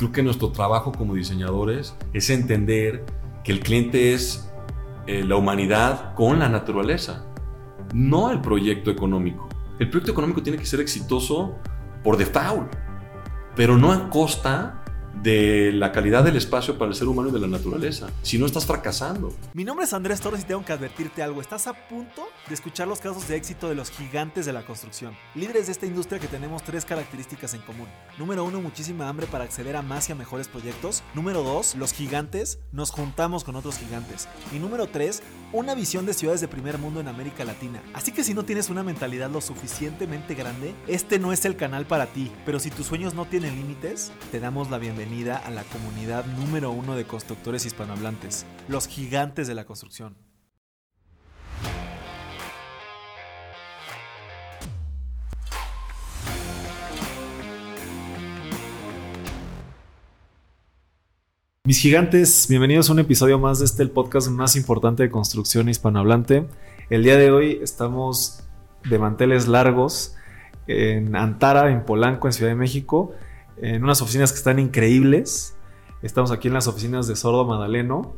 Creo que nuestro trabajo como diseñadores es entender que el cliente es eh, la humanidad con la naturaleza, no el proyecto económico. El proyecto económico tiene que ser exitoso por default, pero no a costa de la calidad del espacio para el ser humano y de la naturaleza. Si no estás fracasando. Mi nombre es Andrés Torres y tengo que advertirte algo. Estás a punto de escuchar los casos de éxito de los gigantes de la construcción. Líderes de esta industria que tenemos tres características en común. Número uno, muchísima hambre para acceder a más y a mejores proyectos. Número dos, los gigantes nos juntamos con otros gigantes. Y número tres, una visión de ciudades de primer mundo en América Latina. Así que si no tienes una mentalidad lo suficientemente grande, este no es el canal para ti. Pero si tus sueños no tienen límites, te damos la bienvenida a la comunidad número uno de constructores hispanohablantes, los gigantes de la construcción. Mis gigantes, bienvenidos a un episodio más de este el podcast más importante de construcción hispanohablante. El día de hoy estamos de manteles largos en Antara, en Polanco, en Ciudad de México en unas oficinas que están increíbles. Estamos aquí en las oficinas de Sordo Madaleno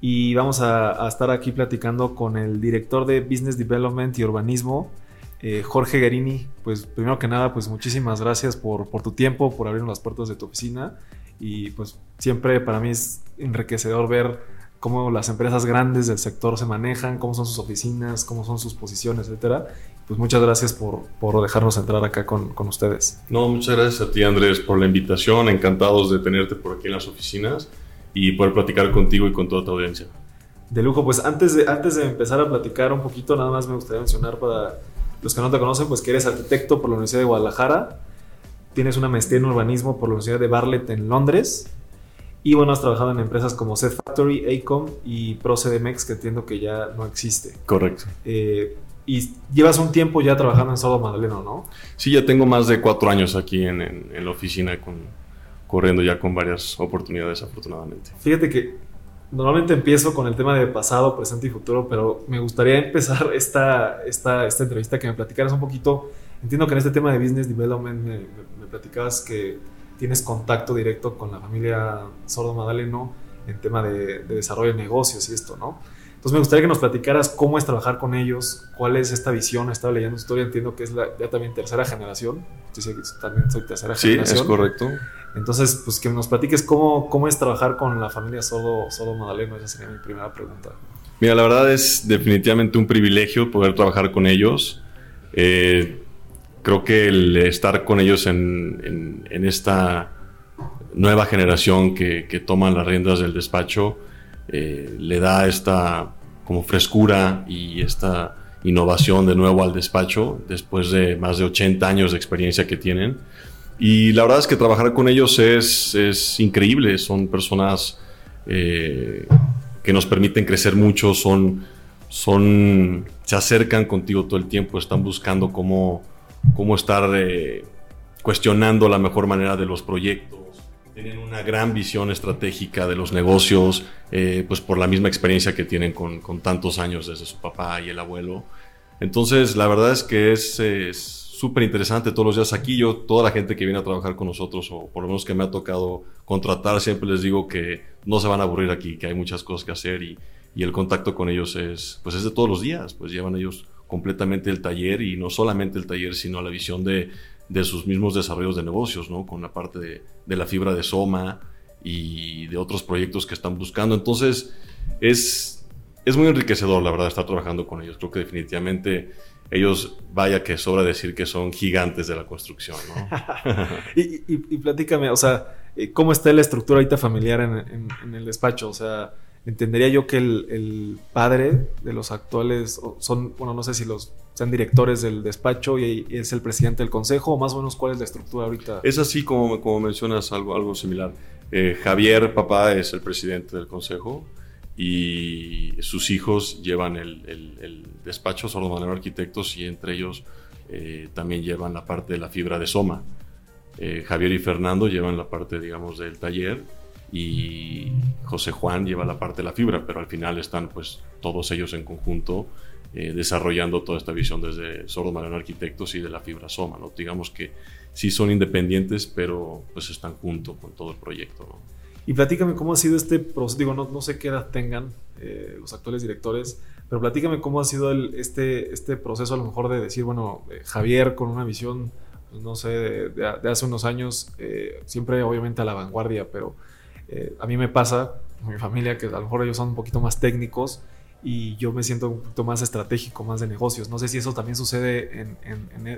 y vamos a, estar aquí platicando con el director de Business Development y Urbanismo, eh, Jorge Guerini. Pues primero que nada, pues muchísimas gracias por, por tu tiempo, por abrirnos las puertas de tu oficina y pues siempre para mí es enriquecedor ver cómo las empresas grandes del sector se manejan, cómo son sus oficinas, cómo son sus posiciones, etcétera. Pues muchas gracias por, por dejarnos entrar acá con, con, ustedes. No, muchas gracias a ti Andrés por la invitación, encantados de tenerte por aquí en las oficinas y poder platicar contigo y con toda tu audiencia. De lujo, pues antes de, antes de empezar a platicar un poquito, nada más me gustaría mencionar para los que no te conocen, pues que eres arquitecto por la Universidad de Guadalajara, tienes una maestría en urbanismo por la Universidad de Barlett en Londres, y bueno, has trabajado en empresas como Set Factory, Acom y ProCDMX, que entiendo que ya no existe. Correcto. Eh, y llevas un tiempo ya trabajando en Sordo Madaleno, ¿no? Sí, ya tengo más de cuatro años aquí en, la oficina, con, corriendo ya con varias oportunidades, afortunadamente. Fíjate que normalmente empiezo con el tema de pasado, presente y futuro, pero me gustaría empezar esta, esta, esta entrevista que me platicaras un poquito. Entiendo que en este tema de business development me, me platicabas que tienes contacto directo con la familia Sordo Madaleno en tema de, desarrollo de negocios y esto, ¿no? Entonces me gustaría que nos platicaras cómo es trabajar con ellos, cuál es esta visión. Estaba leyendo tu historia, entiendo que es la, ya también tercera generación. Yo que también soy tercera generación. Sí, es correcto. Entonces, pues que nos platiques cómo, cómo es trabajar con la familia Sordo, Sordo Madaleno. Esa sería mi primera pregunta. Mira, la verdad es definitivamente un privilegio poder trabajar con ellos. Eh, creo que el estar con ellos en, esta nueva generación que, que, toman las riendas del despacho eh, le da esta como frescura y esta innovación de nuevo al despacho después de más de 80 años de experiencia que tienen. Y la verdad es que trabajar con ellos es, es increíble, son personas eh, que nos permiten crecer mucho, son, son, se acercan contigo todo el tiempo, están buscando cómo cómo estar eh, cuestionando la mejor manera de los proyectos. Tienen una gran visión estratégica de los negocios, eh, pues por la misma experiencia que tienen con, tantos años desde su papá y el abuelo. Entonces, la verdad es que es súper interesante todos los días aquí. Yo, toda la gente que viene a trabajar con nosotros, o por lo menos que me ha tocado contratar, siempre les digo que no se van a aburrir aquí, que hay muchas cosas que hacer y, y el contacto con ellos es, pues es de todos los días, pues llevan ellos completamente el taller y no solamente el taller, sino la visión de, de sus mismos desarrollos de negocios, ¿no? Con la parte de, la fibra de Soma y de otros proyectos que están buscando. Entonces, es, es muy enriquecedor, la verdad, estar trabajando con ellos. Creo que definitivamente ellos, vaya que sobra decir que son gigantes de la construcción, y, y, platícame, o sea, ¿cómo está la estructura ahorita familiar en, en, en el despacho? O sea, entendería yo que el, padre de los actuales son, bueno, no sé si los sean directores del despacho y, es el presidente del consejo, o más o menos cuál es la estructura ahorita. Es así como, como mencionas algo, algo similar. Eh, Javier, papá, es el presidente del consejo y sus hijos llevan el, el, despacho, son los arquitectos y entre ellos eh, también llevan la parte de la fibra de Soma. Eh, Javier y Fernando llevan la parte, digamos, del taller y José Juan lleva la parte de la fibra, pero al final están pues todos ellos en conjunto eh, desarrollando toda esta visión desde Sordo Mariano Arquitectos y de la fibra Soma, ¿no? Digamos que sí son independientes, pero pues están junto con todo el proyecto. ¿no? Y platícame cómo ha sido este proceso, digo, no, no sé qué edad tengan eh, los actuales directores, pero platícame cómo ha sido el, este, este proceso a lo mejor de decir, bueno, eh, Javier con una visión, pues, no sé, de, hace unos años, eh, siempre obviamente a la vanguardia, pero a mí me pasa, mi familia, que a lo mejor ellos son un poquito más técnicos y yo me siento un poquito más estratégico, más de negocios. No sé si eso también sucede en,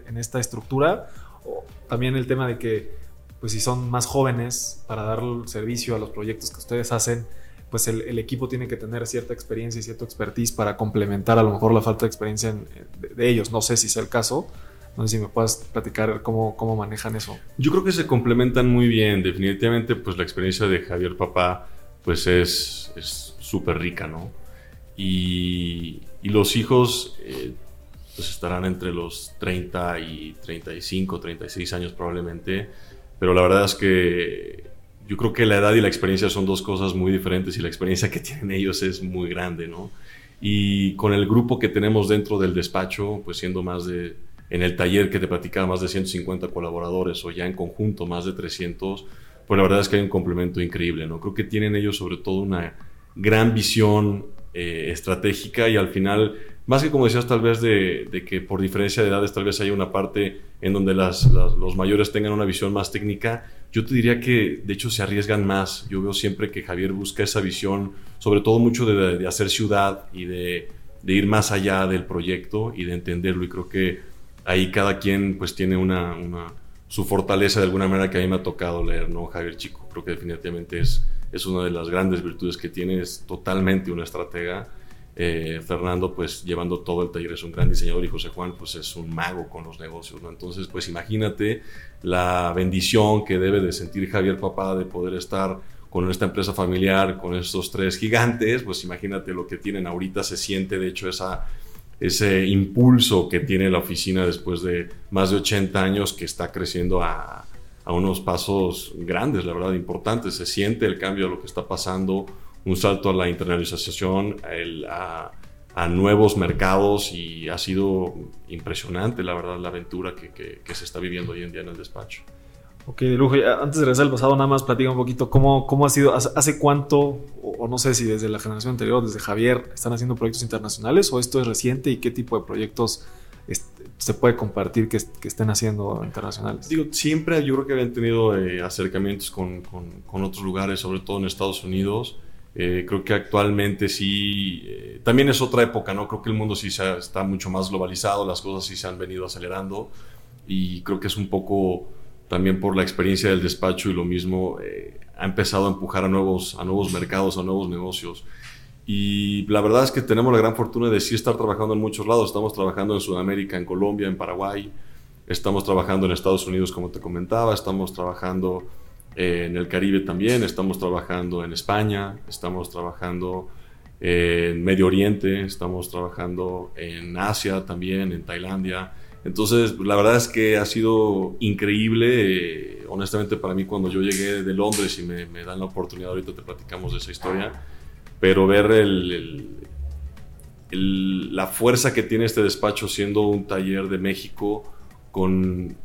en esta estructura o también el tema de que pues si son más jóvenes para dar servicio a los proyectos que ustedes hacen, pues el, equipo tiene que tener cierta experiencia y cierto expertise para complementar a lo mejor la falta de experiencia de, ellos. No sé si es el caso. No sé si me puedas platicar cómo, cómo manejan eso. Yo creo que se complementan muy bien. Definitivamente, pues la experiencia de Javier Papá, pues es súper rica, ¿no? Y, y, los hijos, eh, pues estarán entre los 30 y 35, 36 años probablemente pero la verdad es que yo creo que la edad y la experiencia son dos cosas muy diferentes y la experiencia que tienen ellos es muy grande, ¿no? Y con el grupo que tenemos dentro del despacho, pues siendo más de, en el taller que te platicaba, más de 150 colaboradores o ya en conjunto más de 300, pues la verdad es que hay un complemento increíble, ¿no? Creo que tienen ellos sobre todo una gran visión eh, estratégica y al final más que como decías, tal vez de, que por diferencia de edades tal vez haya una parte en donde las, los mayores tengan una visión más técnica, yo te diría que de hecho se arriesgan más. Yo veo siempre que Javier busca esa visión, sobre todo mucho de, hacer ciudad y de, ir más allá del proyecto y de entenderlo. Y creo que ahí cada quien pues tiene una, su fortaleza de alguna manera que a mí me ha tocado leer, ¿no? Javier Chico, creo que definitivamente es, es una de las grandes virtudes que tiene, es totalmente una estratega eh, Fernando, pues llevando todo el taller, es un gran diseñador y José Juan, pues es un mago con los negocios, ¿no? Entonces, pues imagínate la bendición que debe de sentir Javier Papá de poder estar con esta empresa familiar, con estos tres gigantes, pues imagínate lo que tienen ahorita, se siente de hecho esa, ese impulso que tiene la oficina después de más de 80 años que está creciendo a, a unos pasos grandes, la verdad, importantes, se siente el cambio de lo que está pasando, un salto a la internalización, a, nuevos mercados y ha sido impresionante, la verdad, la aventura que, se está viviendo hoy en día en el despacho. Ok, de lujo. Antes de regresar al pasado, nada más platica un poquito cómo, cómo ha sido, hace, cuánto, o, no sé si desde la generación anterior, desde Javier, están haciendo proyectos internacionales o esto es reciente y qué tipo de proyectos se puede compartir que, estén haciendo internacionales? Digo, siempre yo creo que habían tenido eh, acercamientos con, con, otros lugares, sobre todo en Estados Unidos. Eh, creo que actualmente sí, eh, también es otra época, ¿no? Creo que el mundo sí está mucho más globalizado, las cosas sí se han venido acelerando y creo que es un poco también por la experiencia del despacho y lo mismo eh, ha empezado a empujar a nuevos, a nuevos mercados, a nuevos negocios. Y la verdad es que tenemos la gran fortuna de sí estar trabajando en muchos lados. Estamos trabajando en Sudamérica, en Colombia, en Paraguay. Estamos trabajando en Estados Unidos, como te comentaba. Estamos trabajando en el Caribe también, estamos trabajando en España, estamos trabajando en Medio Oriente, estamos trabajando en Asia también, en Tailandia. Entonces, la verdad es que ha sido increíble, eh, honestamente para mí cuando yo llegué de Londres y me, dan la oportunidad, ahorita te platicamos de esa historia, pero ver la fuerza que tiene este despacho siendo un taller de México con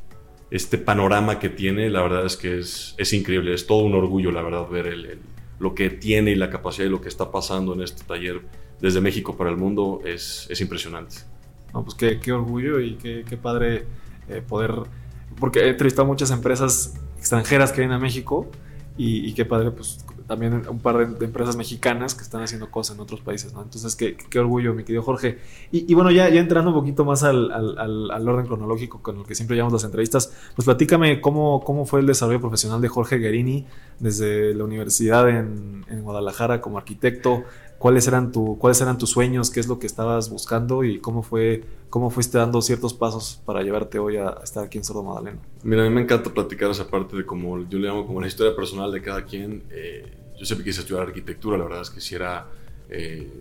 este panorama que tiene, la verdad es que es, increíble, es todo un orgullo, la verdad, ver lo que tiene y la capacidad y lo que está pasando en este taller desde México para el mundo es impresionante. No, pues qué, qué orgullo y qué, qué padre eh, poder, porque he entrevistado muchas empresas extranjeras que vienen a México y, y qué padre pues también un par de, empresas mexicanas que están haciendo cosas en otros países, ¿no? Entonces, qué, qué orgullo, mi querido Jorge. Y, bueno, ya, ya entrando un poquito más al, al, al, orden cronológico con el que siempre llevamos las entrevistas, pues platícame cómo, cómo fue el desarrollo profesional de Jorge Guerini desde la universidad en, en Guadalajara como arquitecto, cuáles eran, tu, cuáles eran tus sueños, qué es lo que estabas buscando y cómo fue cómo fuiste dando ciertos pasos para llevarte hoy a, estar aquí en Sordo Madaleno. Mira, a mí me encanta platicar esa parte de como yo le llamo como la historia personal de cada quien. Eh, yo siempre quise estudiar arquitectura, la verdad es que sí era eh,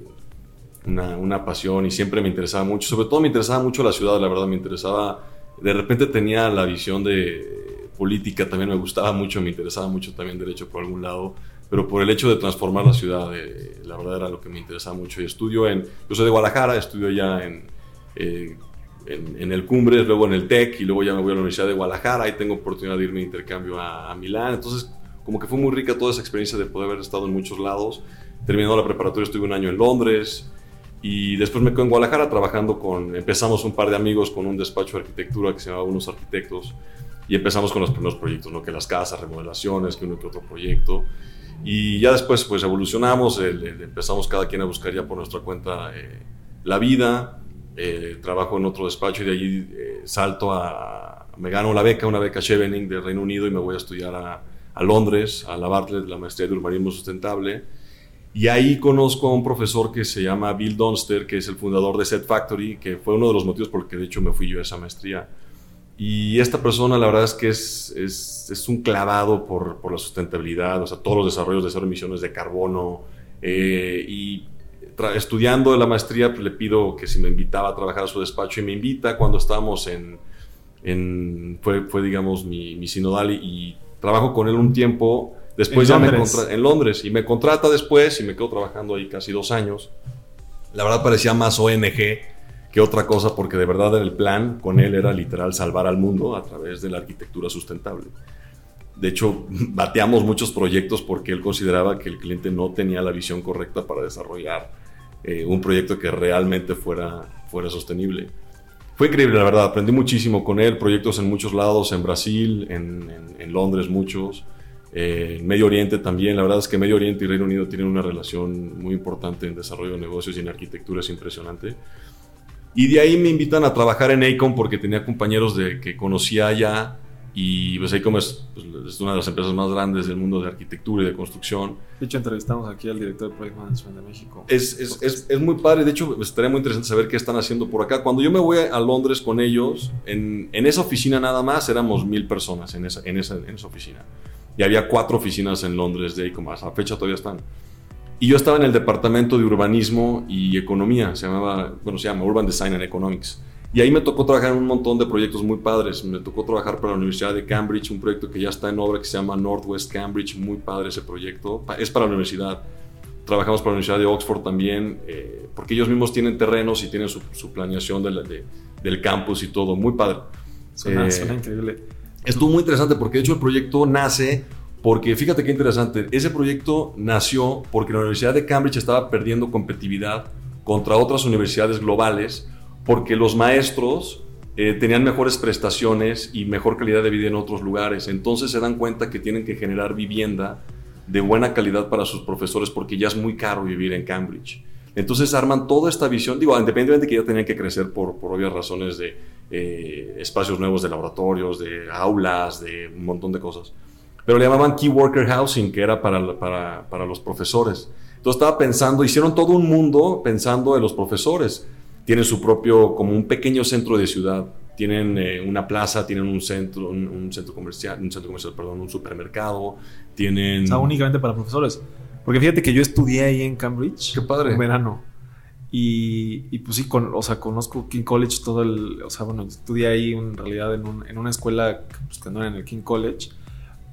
una, una, pasión y siempre me interesaba mucho. Sobre todo me interesaba mucho la ciudad, la verdad me interesaba. De repente tenía la visión de política, también me gustaba mucho, me interesaba mucho también derecho por algún lado pero por el hecho de transformar la ciudad, eh, la verdad era lo que me interesaba mucho. Y estudio en, yo soy de Guadalajara, estudio ya en, eh, en, el Cumbres, luego en el TEC y luego ya me voy a la Universidad de Guadalajara y tengo oportunidad de irme de intercambio a, Milán. Entonces, como que fue muy rica toda esa experiencia de poder haber estado en muchos lados. Terminando la preparatoria estuve un año en Londres y después me quedé en Guadalajara trabajando con, empezamos un par de amigos con un despacho de arquitectura que se llamaba Unos Arquitectos y empezamos con los primeros proyectos, ¿no? que las casas, remodelaciones, que uno que otro proyecto. Y ya después pues evolucionamos, empezamos cada quien a buscar ya por nuestra cuenta eh, la vida eh, trabajo en otro despacho y de allí eh, salto a, me gano la beca, una beca Chevening del Reino Unido y me voy a estudiar a, a, Londres, a la Bartlett, la maestría de urbanismo sustentable. Y ahí conozco a un profesor que se llama Bill Donster, que es el fundador de Set Factory, que fue uno de los motivos por los que de hecho me fui yo a esa maestría. Y esta persona, la verdad es que es, es, es un clavado por, por, la sustentabilidad, o sea, todos los desarrollos de cero emisiones de carbono. Eh, y estudiando la maestría, pues, le pido que si me invitaba a trabajar a su despacho y me invita cuando estábamos en, en fue, fue, digamos, mi, mi sinodal y, trabajo con él un tiempo. Después ¿En ya Londres? me en Londres y me contrata después y me quedo trabajando ahí casi dos años. La verdad parecía más ONG que otra cosa porque de verdad el plan con él era literal salvar al mundo a través de la arquitectura sustentable. De hecho, bateamos muchos proyectos porque él consideraba que el cliente no tenía la visión correcta para desarrollar eh, un proyecto que realmente fuera, fuera sostenible. Fue increíble, la verdad, aprendí muchísimo con él, proyectos en muchos lados, en Brasil, en, Londres muchos, eh, en Medio Oriente también. La verdad es que Medio Oriente y Reino Unido tienen una relación muy importante en desarrollo de negocios y en arquitectura, es impresionante. Y de ahí me invitan a trabajar en Acom porque tenía compañeros de, que conocía allá y pues Acom es, pues, es, una de las empresas más grandes del mundo de arquitectura y de construcción. De hecho, entrevistamos aquí al director de Project Management de México. Es, es, es, es muy padre, de hecho, estaría muy interesante saber qué están haciendo por acá. Cuando yo me voy a Londres con ellos, en, en esa oficina nada más éramos mil personas en esa, en, esa, en esa oficina. Y había cuatro oficinas en Londres de Acom, hasta la fecha todavía están. Y yo estaba en el departamento de urbanismo y economía, se llamaba, bueno, se llama Urban Design and Economics. Y ahí me tocó trabajar en un montón de proyectos muy padres. Me tocó trabajar para la Universidad de Cambridge, un proyecto que ya está en obra que se llama Northwest Cambridge, muy padre ese proyecto. Es para la universidad. Trabajamos para la Universidad de Oxford también, eh, porque ellos mismos tienen terrenos y tienen su, su planeación de la, de, del campus y todo. Muy padre. Suena, eh, suena increíble. Estuvo muy interesante porque de hecho el proyecto nace porque fíjate qué interesante, ese proyecto nació porque la Universidad de Cambridge estaba perdiendo competitividad contra otras universidades globales porque los maestros eh, tenían mejores prestaciones y mejor calidad de vida en otros lugares. Entonces se dan cuenta que tienen que generar vivienda de buena calidad para sus profesores porque ya es muy caro vivir en Cambridge. Entonces arman toda esta visión, digo, independientemente de que ya tenían que crecer por, por obvias razones de eh, espacios nuevos de laboratorios, de aulas, de un montón de cosas. Pero le llamaban Key Worker Housing, que era para, para, para los profesores. Entonces estaba pensando, hicieron todo un mundo pensando en los profesores tienen su propio, como un pequeño centro de ciudad. Tienen eh, una plaza, tienen un centro, un, un, centro comercial, un centro comercial, perdón, un supermercado, tienen... O sea, únicamente para profesores. Porque fíjate que yo estudié ahí en Cambridge. Qué padre. En verano. Y, y pues sí, con, o sea, conozco King College todo el... O sea, bueno, estudié ahí en realidad en, un, en una escuela pues, que no era en el King College.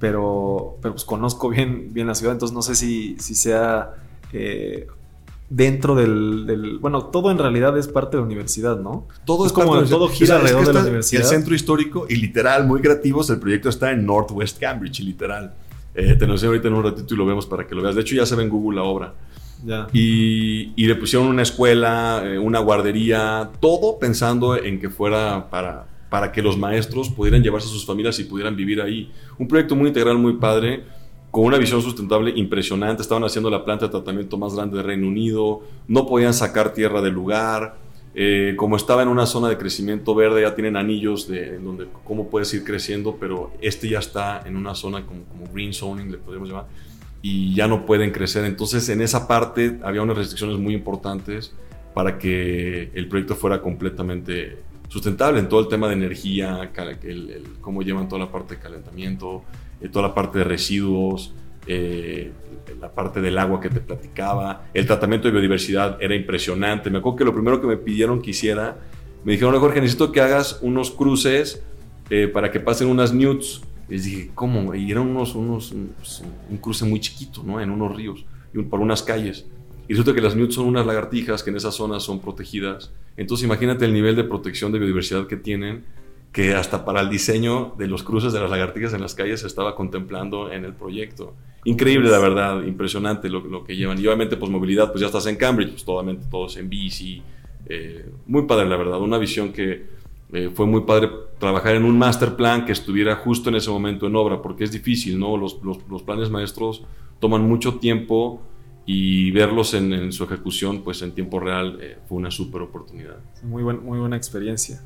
Pero, pero pues conozco bien, bien la ciudad. Entonces no sé si, si sea... Eh, dentro del, del, Bueno, todo en realidad es parte de la universidad, ¿no? Todo es, es como todo gira o sea, alrededor es que de la universidad. El centro histórico y literal, muy creativos, el proyecto está en Northwest Cambridge, literal. Eh, te lo enseño ahorita en un ratito y lo vemos para que lo veas. De hecho, ya se ve en Google la obra. Ya. Y, y, le pusieron una escuela, eh, una guardería, todo pensando en que fuera para, para que los maestros pudieran llevarse a sus familias y pudieran vivir ahí. Un proyecto muy integral, muy padre con una visión sustentable impresionante. Estaban haciendo la planta de tratamiento más grande de Reino Unido, no podían sacar tierra del lugar. Eh, como estaba en una zona de crecimiento verde, ya tienen anillos de en donde cómo puedes ir creciendo, pero este ya está en una zona como, como green zoning, le podemos llamar, y ya no pueden crecer. Entonces, en esa parte había unas restricciones muy importantes para que el proyecto fuera completamente sustentable en todo el tema de energía, el, el, cómo llevan toda la parte de calentamiento, eh, toda la parte de residuos, eh, la parte del agua que te platicaba, el tratamiento de biodiversidad era impresionante. Me acuerdo que lo primero que me pidieron que hiciera, me dijeron, Jorge, necesito que hagas unos cruces eh, para que pasen unas newts. Les dije, ¿cómo? Y eran unos, unos, un, un cruce muy chiquito, ¿no? En unos ríos, y por unas calles. Y resulta que las newts son unas lagartijas que en esas zonas son protegidas. Entonces imagínate el nivel de protección de biodiversidad que tienen, que hasta para el diseño de los cruces de las lagartijas en las calles se estaba contemplando en el proyecto. Increíble, la verdad, impresionante lo, lo que llevan. Y obviamente, pues movilidad, pues ya estás en Cambridge, pues totalmente todos en bici. Eh, muy padre, la verdad, una visión que eh, fue muy padre trabajar en un master plan que estuviera justo en ese momento en obra, porque es difícil, ¿no? Los, los, los planes maestros toman mucho tiempo y verlos en, en su ejecución, pues en tiempo real, eh, fue una súper oportunidad. Muy, buen, muy buena experiencia.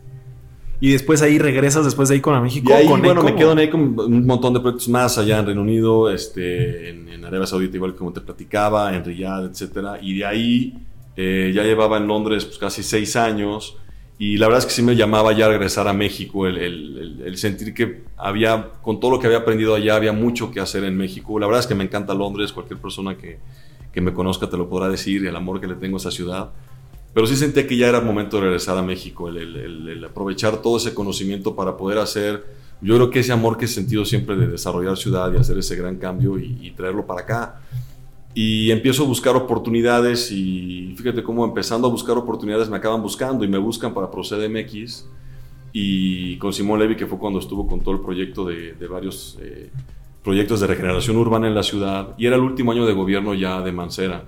Y después ahí regresas, después de ahí con México. Y ahí, con bueno, me quedo ahí con un montón de proyectos más allá en Reino Unido, este, en, en Arabia Saudita, igual como te platicaba, en Riyadh, etcétera. Y de ahí eh, ya llevaba en Londres pues, casi seis años. Y la verdad es que sí me llamaba ya regresar a México, el, el- el- el sentir que había, con todo lo que había aprendido allá, había mucho que hacer en México. La verdad es que me encanta Londres, cualquier persona que, que me conozca te lo podrá decir, el amor que le tengo a esa ciudad. Pero sí sentía que ya era momento de regresar a México, el, el- el- el aprovechar todo ese conocimiento para poder hacer, yo creo que ese amor que he sentido siempre de desarrollar ciudad y hacer ese gran cambio y, y traerlo para acá. Y empiezo a buscar oportunidades y fíjate cómo empezando a buscar oportunidades me acaban buscando y me buscan para Procede MX y con Simón Levy, que fue cuando estuvo con todo el proyecto de, de varios eh, proyectos de regeneración urbana en la ciudad y era el último año de gobierno ya de Mancera.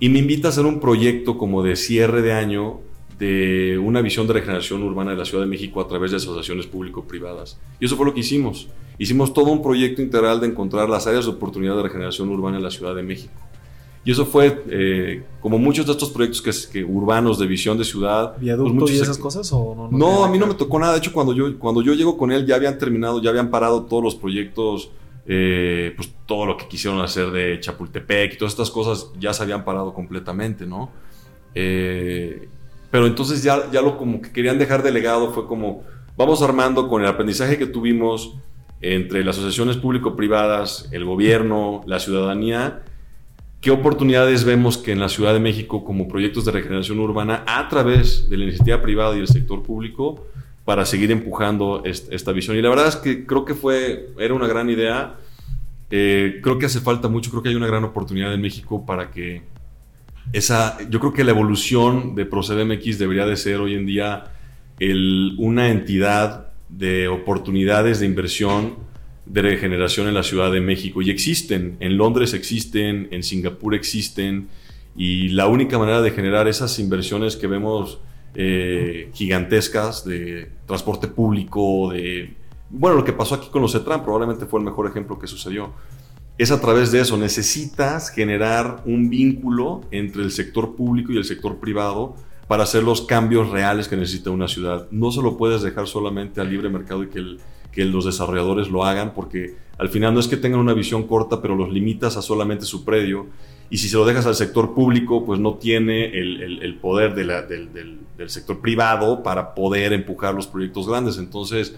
Y me invita a hacer un proyecto como de cierre de año de una visión de regeneración urbana de la Ciudad de México a través de asociaciones público-privadas. Y eso fue lo que hicimos. Hicimos todo un proyecto integral de encontrar las áreas de oportunidad de regeneración urbana en la Ciudad de México. Y eso fue, eh, como muchos de estos proyectos que, que urbanos de visión de ciudad. ¿Viaducto pues y esas cosas? ¿o no, no, tiene a mí no me tocó nada. De hecho, cuando yo, cuando yo llego con él, ya habían terminado, ya habían parado todos los proyectos, eh, pues todo lo que quisieron hacer de Chapultepec y todas estas cosas ya se habían parado completamente, ¿no? Eh, pero entonces ya, ya lo como que querían dejar delegado fue como, vamos armando con el aprendizaje que tuvimos entre las asociaciones público-privadas, el gobierno, la ciudadanía, ¿Qué oportunidades vemos que en la Ciudad de México como proyectos de regeneración urbana a través de la iniciativa privada y el sector público para seguir empujando est- esta visión? Y la verdad es que creo que fue, era una gran idea. Eh, creo que hace falta mucho, creo que hay una gran oportunidad en México para que esa, yo creo que la evolución de ProcedeMX debería de ser hoy en día el- una entidad de oportunidades de inversión de regeneración en la Ciudad de México. Y existen, en Londres existen, en Singapur existen, y la única manera de generar esas inversiones que vemos eh, gigantescas de transporte público, de... Bueno, lo que pasó aquí con los CETRAN probablemente fue el mejor ejemplo que sucedió. Es a través de eso, necesitas generar un vínculo entre el sector público y el sector privado para hacer los cambios reales que necesita una ciudad. No se lo puedes dejar solamente al libre mercado y que, el- que los desarrolladores lo hagan, porque al final no es que tengan una visión corta, pero los limitas a solamente su predio. Y si se lo dejas al sector público, pues no tiene el, el- poder de la- del- del sector privado para poder empujar los proyectos grandes. Entonces,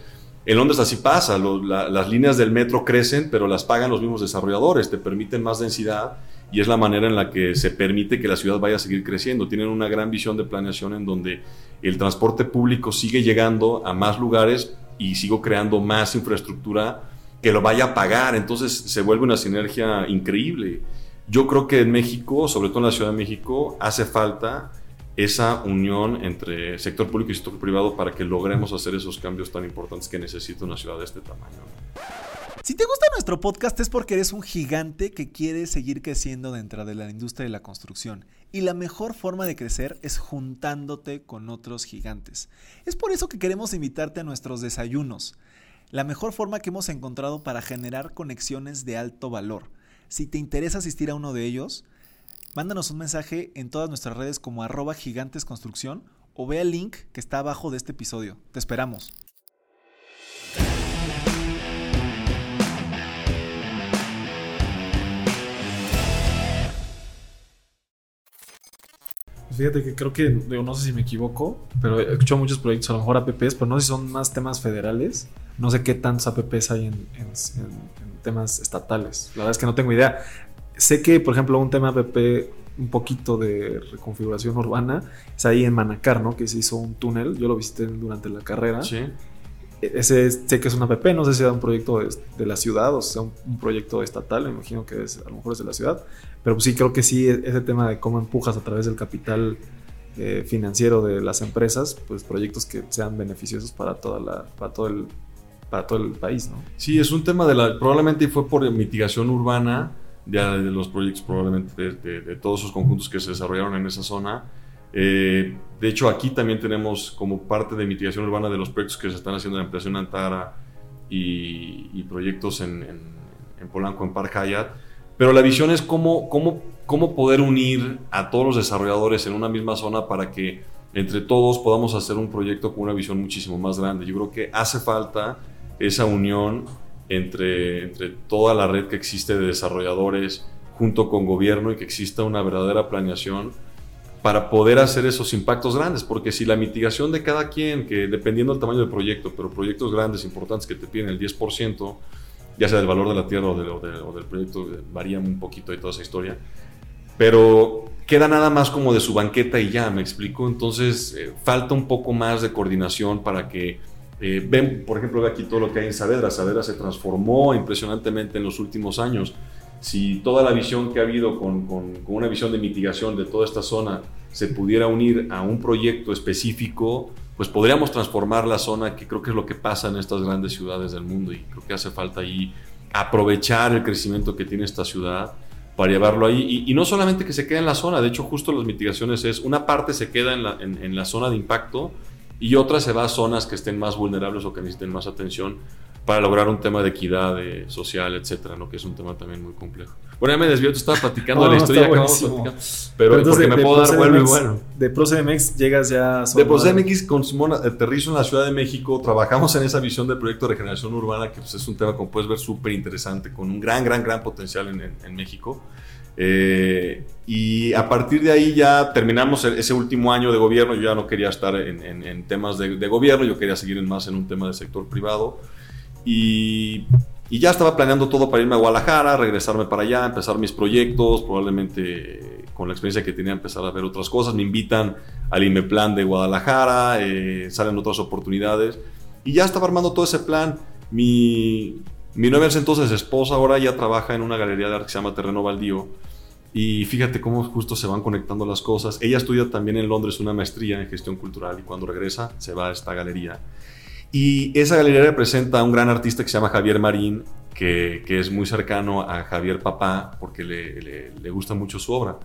en Londres así pasa, las líneas del metro crecen, pero las pagan los mismos desarrolladores, te permiten más densidad y es la manera en la que se permite que la ciudad vaya a seguir creciendo. Tienen una gran visión de planeación en donde el transporte público sigue llegando a más lugares y sigo creando más infraestructura que lo vaya a pagar, entonces se vuelve una sinergia increíble. Yo creo que en México, sobre todo en la Ciudad de México, hace falta esa unión entre sector público y sector privado para que logremos hacer esos cambios tan importantes que necesita una ciudad de este tamaño. Si te gusta nuestro podcast es porque eres un gigante que quiere seguir creciendo dentro de la industria de la construcción. Y la mejor forma de crecer es juntándote con otros gigantes. Es por eso que queremos invitarte a nuestros desayunos. La mejor forma que hemos encontrado para generar conexiones de alto valor. Si te interesa asistir a uno de ellos, mándanos un mensaje en todas nuestras redes como arroba gigantesconstrucción o ve el link que está abajo de este episodio. Te esperamos. Fíjate que creo que, no sé si me equivoco, pero he escuchado muchos proyectos, a lo mejor APPs, pero no sé si son más temas federales. No sé qué tantos APPs hay en temas estatales. La verdad es que no tengo idea. Sé que, por ejemplo, un tema APP un poquito de reconfiguración urbana es ahí en Manacar, ¿no? Que se hizo un túnel. Yo lo visité durante la carrera. Sí. ese sé que es una PP, no sé si era un proyecto de, la ciudad o sea un, proyecto estatal, me imagino que es, a lo mejor es de la ciudad, pero pues sí creo que sí, e, ese tema de cómo empujas a través del capital eh, financiero de las empresas, pues proyectos que sean beneficiosos para, toda la, para, todo el, para todo el país, ¿no? Sí, es un tema de la, probablemente fue por mitigación urbana, de, los proyectos probablemente de, todos esos conjuntos que se desarrollaron en esa zona. Eh, de hecho, aquí también tenemos como parte de mitigación urbana de los proyectos que se están haciendo en Ampliación Antara y, proyectos en, en, Polanco, en Park Hyatt. Pero la visión es cómo, cómo, cómo poder unir a todos los desarrolladores en una misma zona para que entre todos podamos hacer un proyecto con una visión muchísimo más grande. Yo creo que hace falta esa unión entre, entre toda la red que existe de desarrolladores junto con gobierno y que exista una verdadera planeación para poder hacer esos impactos grandes, porque si la mitigación de cada quien, que dependiendo del tamaño del proyecto, pero proyectos grandes, importantes que te piden el 10%, ya sea del valor de la tierra o, del proyecto, varía un poquito de toda esa historia, pero queda nada más como de su banqueta y ya, me explico, entonces eh, falta un poco más de coordinación para que eh, ven, por ejemplo, aquí todo lo que hay en Saavedra. Saavedra se transformó impresionantemente en los últimos años. Si toda la visión que ha habido con, una visión de mitigación de toda esta zona se pudiera unir a un proyecto específico, pues podríamos transformar la zona, que creo que es lo que pasa en estas grandes ciudades del mundo y creo que hace falta ahí aprovechar el crecimiento que tiene esta ciudad para llevarlo ahí. Y, no solamente que se quede en la zona, de hecho justo las mitigaciones es, una parte se queda en la zona de impacto y otra se va a zonas que estén más vulnerables o que necesiten más atención para lograr un tema de equidad social, etcétera, ¿no? que es un tema también muy complejo. Bueno, ya me desvío, te estaba platicando de la historia que vamos a pero, porque me puedo dar vuelvo y bueno. De ProCDMX llegas ya a De ProCDMX con Simón aterrizo en la Ciudad de México, trabajamos en esa visión del proyecto de regeneración urbana, que pues, es un tema, como puedes ver, súper interesante, con un gran, gran, gran potencial en, en México. Eh, y a partir de ahí ya terminamos ese último año de gobierno. Yo ya no quería estar en, temas de, gobierno, yo quería seguir más en un tema de sector privado. Y, ya estaba planeando todo para irme a Guadalajara, regresarme para allá, empezar mis proyectos, probablemente con la experiencia que tenía empezar a ver otras cosas. Me invitan al IMEPLAN de Guadalajara, eh, salen otras oportunidades. Y ya estaba armando todo ese plan. Mi, mi novia entonces esposa ahora ya trabaja en una galería de arte que se llama Terreno Baldío. Y fíjate cómo justo se van conectando las cosas. Ella estudia también en Londres una maestría en gestión cultural y cuando regresa se va a esta galería. Y esa galería representa a un gran artista que se llama Javier Marín, que, es muy cercano a Javier Papá porque le, gusta mucho su obra.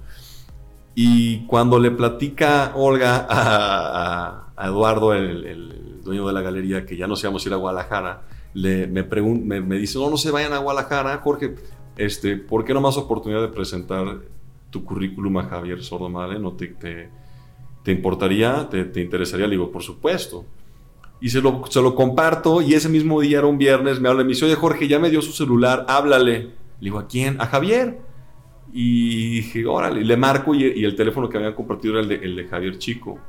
Y cuando le platica Olga a, Eduardo, el, el, dueño de la galería, que ya nos íbamos a ir a Guadalajara, le, me, me, me, dice, no, no se vayan a Guadalajara, Jorge, este, ¿por qué no más oportunidad de presentar tu currículum a Javier Sordomale? ¿No te, te, te importaría? Te, ¿Te, interesaría? Le digo, por supuesto. Y se lo, se lo comparto y ese mismo día, era un viernes, me habla y me dice, oye Jorge, ya me dio su celular, háblale. Le digo, ¿a quién? A Javier. Y dije, órale, le marco y, y el teléfono que habían compartido era el de, el de Javier Chico.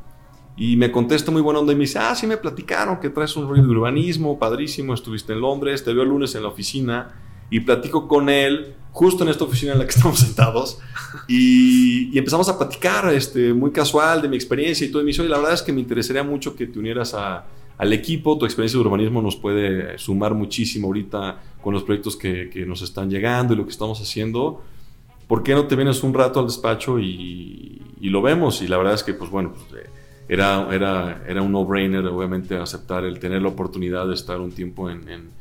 Y me contesta muy buena onda y me dice, ah, sí me platicaron que traes un rollo de urbanismo, padrísimo, estuviste en Londres, te veo el lunes en la oficina y platico con él justo en esta oficina en la que estamos sentados y, empezamos a platicar este, muy casual de mi experiencia y todo. Y me dice, la verdad es que me interesaría mucho que te unieras al equipo, tu experiencia de urbanismo nos puede sumar muchísimo ahorita con los proyectos que, que nos están llegando y lo que estamos haciendo. ¿Por qué no te vienes un rato al despacho y, y lo vemos? Y la verdad es que, pues bueno, pues, era, era, era un no-brainer, obviamente, aceptar el tener la oportunidad de estar un tiempo en,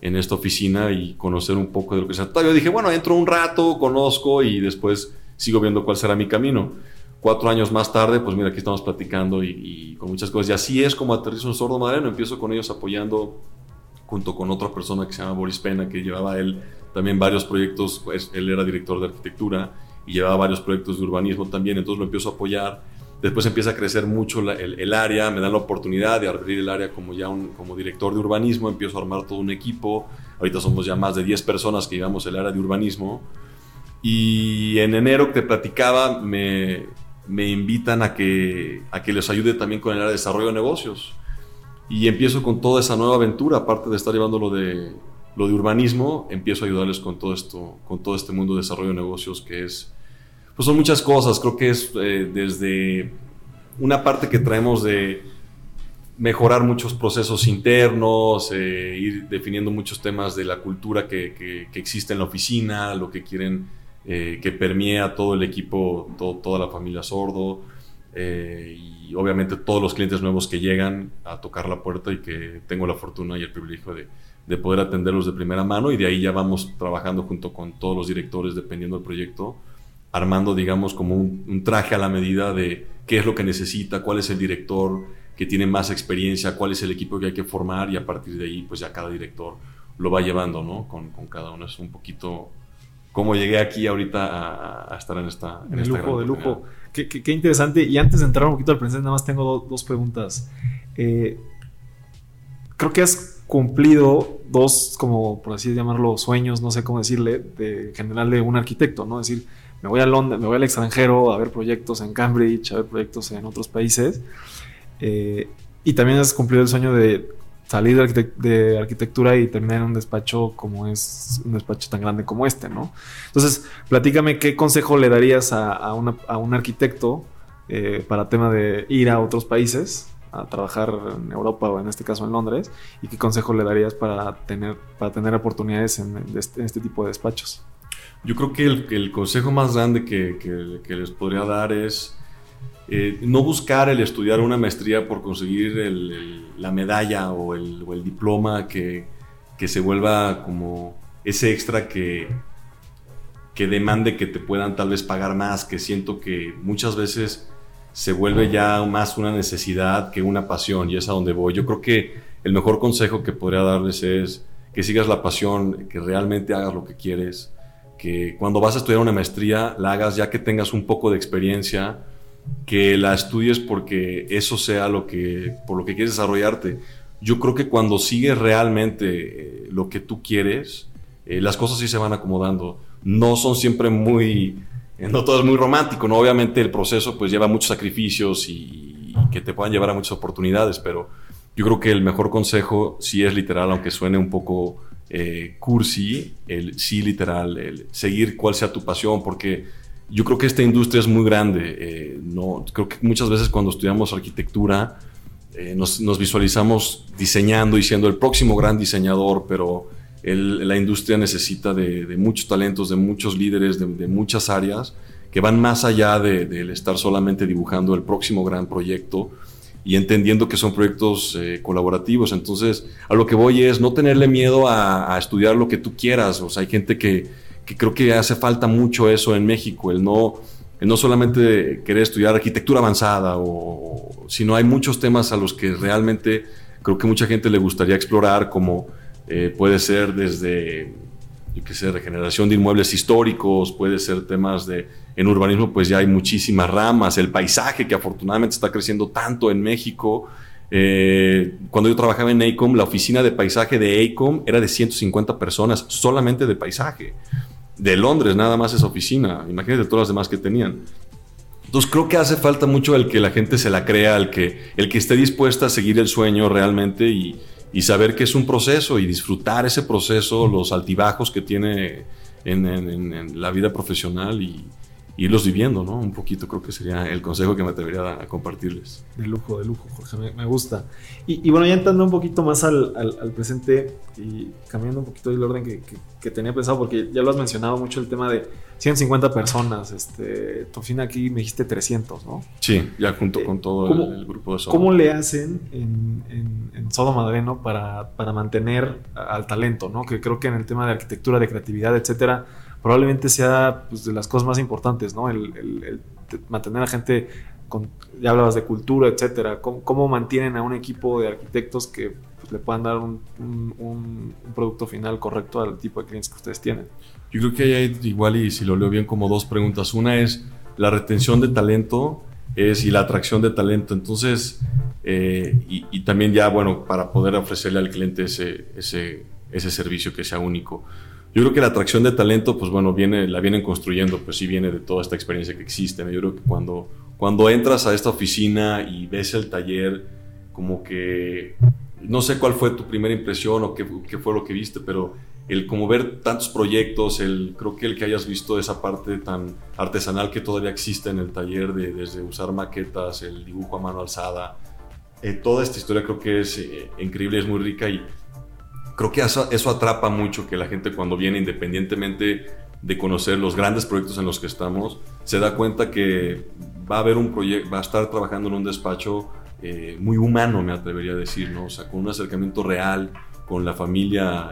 en, esta oficina y conocer un poco de lo que se trata. Yo dije, bueno, entro un rato, conozco y después sigo viendo cuál será mi camino. Cuatro años más tarde, pues mira, aquí estamos platicando y, con muchas cosas. Y así es como aterrizo un sordo madreno. Empiezo con ellos apoyando junto con otra persona que se llama Boris Pena, que llevaba él también varios proyectos. Pues, él era director de arquitectura y llevaba varios proyectos de urbanismo también. Entonces lo empiezo a apoyar Después empieza a crecer mucho el, área, me dan la oportunidad de abrir el área como ya como director de urbanismo, empiezo a armar todo un equipo. Ahorita somos ya más de 10 personas que llevamos el área de urbanismo. Y en enero que te platicaba, me, me invitan a que, a que les ayude también con el área de desarrollo de negocios. Y empiezo con toda esa nueva aventura, aparte de estar llevando lo de, lo de urbanismo, empiezo a ayudarles con todo esto, con todo este mundo de desarrollo de negocios que es pues son muchas cosas. Creo que es eh, desde una parte que traemos de, mejorar muchos procesos internos, eh, ir definiendo muchos temas de la cultura que, que, existe en la oficina, lo que quieren eh, que permee a todo el equipo, toda la familia sordo eh, y obviamente todos los clientes nuevos que llegan a tocar la puerta y que tengo la fortuna y el privilegio de, de poder atenderlos de primera mano y de ahí ya vamos trabajando junto con todos los directores dependiendo del proyecto, armando digamos como un, un traje a la medida de qué es lo que necesita, cuál es el director, que tiene más experiencia, cuál es el equipo que hay que formar y a partir de ahí pues ya cada director lo va llevando, ¿no? Con, con cada uno. Es un poquito cómo llegué aquí ahorita a, estar en esta... En de lujo, de lujo. Qué, qué, interesante. Y antes de entrar un poquito al presente, nada más tengo dos preguntas. Eh, creo que has cumplido dos, como por así llamarlo, sueños, no sé cómo decirle, de, en general de un arquitecto, ¿no? Es decir, me voy a Londres, me voy al extranjero a ver proyectos en Cambridge, a ver proyectos en otros países. Eh, y también has cumplido el sueño de salir de, arquitectura y terminar en un despacho como es un despacho tan grande como este, ¿no? Entonces, platícame qué consejo le darías a, un arquitecto eh, para tema de ir a otros países a trabajar en Europa o en este caso en Londres y qué consejo le darías para tener, para tener oportunidades en, este, este, tipo de despachos. Yo creo que el, consejo más grande que, les podría dar es eh, no buscar el estudiar una maestría por conseguir la medalla o el, diploma que, se vuelva como ese extra que, que demande que te puedan tal vez pagar más, que siento que muchas veces se vuelve ya más una necesidad que una pasión y es a donde voy. Yo creo que el mejor consejo que podría darles es que sigas la pasión, que realmente hagas lo que quieres, que cuando vas a estudiar una maestría la hagas ya que tengas un poco de experiencia, que la estudies porque eso sea lo que, por lo que quieres desarrollarte. Yo creo que cuando sigues realmente eh, lo que tú quieres, eh, las cosas sí se van acomodando. No son siempre muy, eh, no todo es muy romántico, ¿no? Obviamente el proceso pues lleva muchos sacrificios y, que te puedan llevar a muchas oportunidades, pero yo creo que el mejor consejo sí es literal, aunque suene un poco cursi, el sí literal, el seguir cuál sea tu pasión, porque yo creo que esta industria es muy grande. Eh, no, creo que muchas veces cuando estudiamos arquitectura eh, nos, visualizamos diseñando y siendo el próximo gran diseñador, pero la industria necesita de, muchos talentos, de muchos líderes, de, muchas áreas que van más allá del estar solamente dibujando el próximo gran proyecto y entendiendo que son proyectos eh, colaborativos. Entonces, a lo que voy es no tenerle miedo a, a estudiar lo que tú quieras. O sea, hay gente que que creo que hace falta mucho eso en México, el no, no solamente querer estudiar arquitectura avanzada, o, sino hay muchos temas a los que realmente creo que mucha gente le gustaría explorar, como eh, puede ser desde, qué sé, regeneración de inmuebles históricos, puede ser temas de, en urbanismo pues ya hay muchísimas ramas, el paisaje que afortunadamente está creciendo tanto en México. Eh, cuando yo trabajaba en ACOM, la oficina de paisaje de ACOM era de 150 personas solamente de paisaje de Londres, nada más esa oficina. Imagínate todas las demás que tenían. Entonces creo que hace falta mucho el que la gente se la crea, el que, el que esté dispuesta a seguir el sueño realmente y, saber que es un proceso y disfrutar ese proceso, los altibajos que tiene en la vida profesional y, irlos viviendo, ¿no? Un poquito creo que sería el consejo que me atrevería a compartirles. De lujo, de lujo, Jorge, me, gusta. Y, bueno, ya entrando un poquito más al, al, presente y cambiando un poquito el orden que, que, tenía pensado, porque ya lo has mencionado mucho el tema de 150 personas, este, tu oficina aquí me dijiste 300, ¿no? Sí, ya junto con todo el, grupo de Sodo. ¿Cómo le hacen en, en, en Sodo Madreno para, para mantener al talento, ¿no? Que creo que en el tema de arquitectura, de creatividad, etcétera, probablemente sea pues, de las cosas más importantes, ¿no? El, mantener a gente, con, ya hablabas de cultura, etcétera. ¿Cómo, mantienen a un equipo de arquitectos que pues, le puedan dar un, un, producto final correcto al tipo de clientes que ustedes tienen? Yo creo que hay igual, y si lo leo bien, como dos preguntas. Una es la retención de talento es, y la atracción de talento. Entonces, eh, y, y, también ya, bueno, para poder ofrecerle al cliente ese, ese, ese servicio que sea único. Yo creo que la atracción de talento, pues bueno, viene, la vienen construyendo, pues sí viene de toda esta experiencia que existe. Yo creo que cuando, cuando entras a esta oficina y ves el taller, como que no sé cuál fue tu primera impresión o qué, qué, fue lo que viste, pero el como ver tantos proyectos, el, creo que el que hayas visto esa parte tan artesanal que todavía existe en el taller, de, desde usar maquetas, el dibujo a mano alzada, eh, toda esta historia creo que es eh, increíble, es muy rica y creo que eso, eso atrapa mucho que la gente cuando viene, independientemente de conocer los grandes proyectos en los que estamos, se da cuenta que va a haber un proyecto, va a estar trabajando en un despacho eh, muy humano, me atrevería a decir, ¿no? O sea, con un acercamiento real con la familia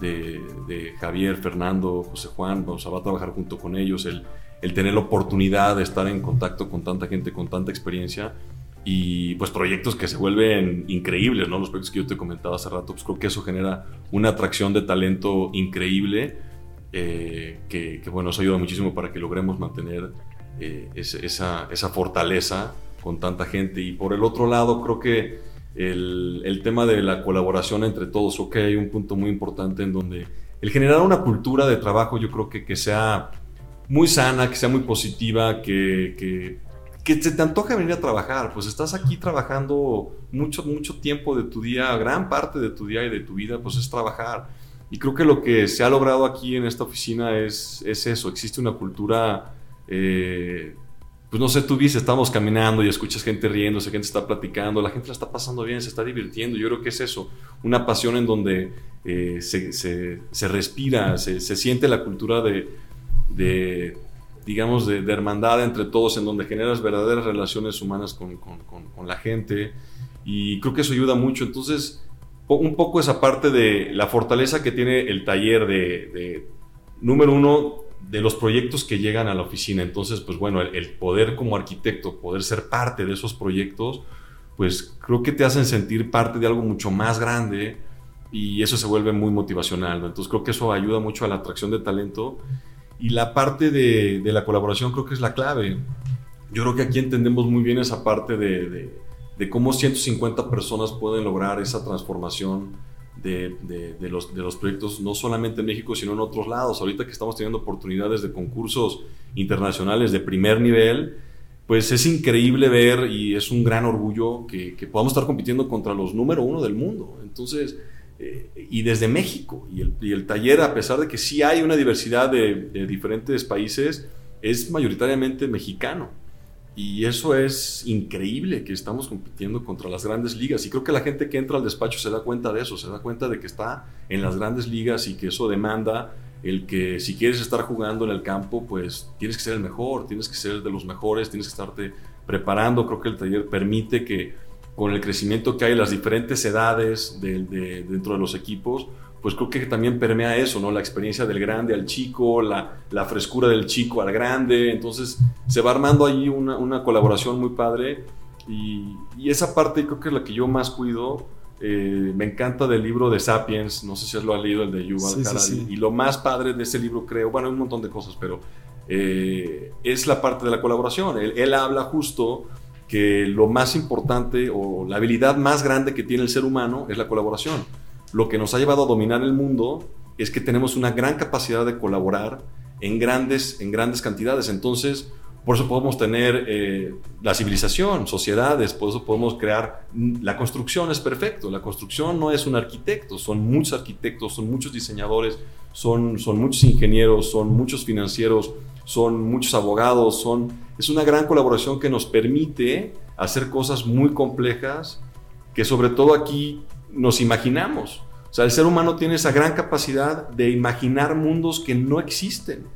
de, de, Javier, Fernando, José Juan, o sea, va a trabajar junto con ellos, el, el tener la oportunidad de estar en contacto con tanta gente, con tanta experiencia, y pues proyectos que se vuelven increíbles, ¿no? Los proyectos que yo te comentaba hace rato, pues creo que eso genera una atracción de talento increíble, eh, que, bueno, eso ayuda muchísimo para que logremos mantener eh, esa, esa, fortaleza con tanta gente. Y por el otro lado, creo que el, el, tema de la colaboración entre todos, que hay un punto muy importante en donde el generar una cultura de trabajo, yo creo que, que sea muy sana, que sea muy positiva, que, que que se te antoja venir a trabajar, pues estás aquí trabajando mucho, mucho tiempo de tu día, gran parte de tu día y de tu vida, pues es trabajar. Y creo que lo que se ha logrado aquí en esta oficina es, es eso, existe una cultura, eh, pues no sé, tú dices, estamos caminando y escuchas gente riéndose, gente está platicando, la gente la está pasando bien, se está divirtiendo, yo creo que es eso, una pasión en donde eh, se, se, se, respira, se, se, siente la cultura de digamos, de, hermandad entre todos, en donde generas verdaderas relaciones humanas con, con, la gente. Y creo que eso ayuda mucho. Entonces, un poco esa parte de la fortaleza que tiene el taller de, número uno, de los proyectos que llegan a la oficina. Entonces, pues bueno, el, poder como arquitecto, poder ser parte de esos proyectos, pues creo que te hacen sentir parte de algo mucho más grande y eso se vuelve muy motivacional. Entonces creo que eso ayuda mucho a la atracción de talento y la parte de, de, la colaboración creo que es la clave. Yo creo que aquí entendemos muy bien esa parte de, de, cómo 150 personas pueden lograr esa transformación de, los, de los proyectos, no solamente en México, sino en otros lados. Ahorita que estamos teniendo oportunidades de concursos internacionales de primer nivel, pues es increíble ver y es un gran orgullo que, que podamos estar compitiendo contra los número uno del mundo. Entonces, eh, y desde México. Y el, taller, a pesar de que sí hay una diversidad de, diferentes países, es mayoritariamente mexicano. Y eso es increíble que estamos compitiendo contra las grandes ligas. Y creo que la gente que entra al despacho se da cuenta de eso, se da cuenta de que está en las grandes ligas y que eso demanda el que si quieres estar jugando en el campo, pues tienes que ser el mejor, tienes que ser de los mejores, tienes que estarte preparando. Creo que el taller permite que con el crecimiento que hay en las diferentes edades de, dentro de los equipos, pues creo que también permea eso, ¿no? La experiencia del grande al chico, la, la frescura del chico al grande, entonces se va armando ahí una, una colaboración muy padre y, y, esa parte creo que es la que yo más cuido. Eh, me encanta del libro de Sapiens, no sé si lo has leído, el de Yuval Harari, y lo más padre de ese libro creo, bueno, hay un montón de cosas, pero eh, es la parte de la colaboración. Él, él habla justo que lo más importante o la habilidad más grande que tiene el ser humano es la colaboración. Lo que nos ha llevado a dominar el mundo es que tenemos una gran capacidad de colaborar en grandes, en grandes cantidades. Entonces, por eso podemos tener eh, la civilización, sociedades, por eso podemos crear... La construcción es perfecto, la construcción no es un arquitecto, son muchos arquitectos, son muchos diseñadores, son, son muchos ingenieros, son muchos financieros, son muchos abogados, son, es una gran colaboración que nos permite hacer cosas muy complejas que sobre todo aquí nos imaginamos. O sea, el ser humano tiene esa gran capacidad de imaginar mundos que no existen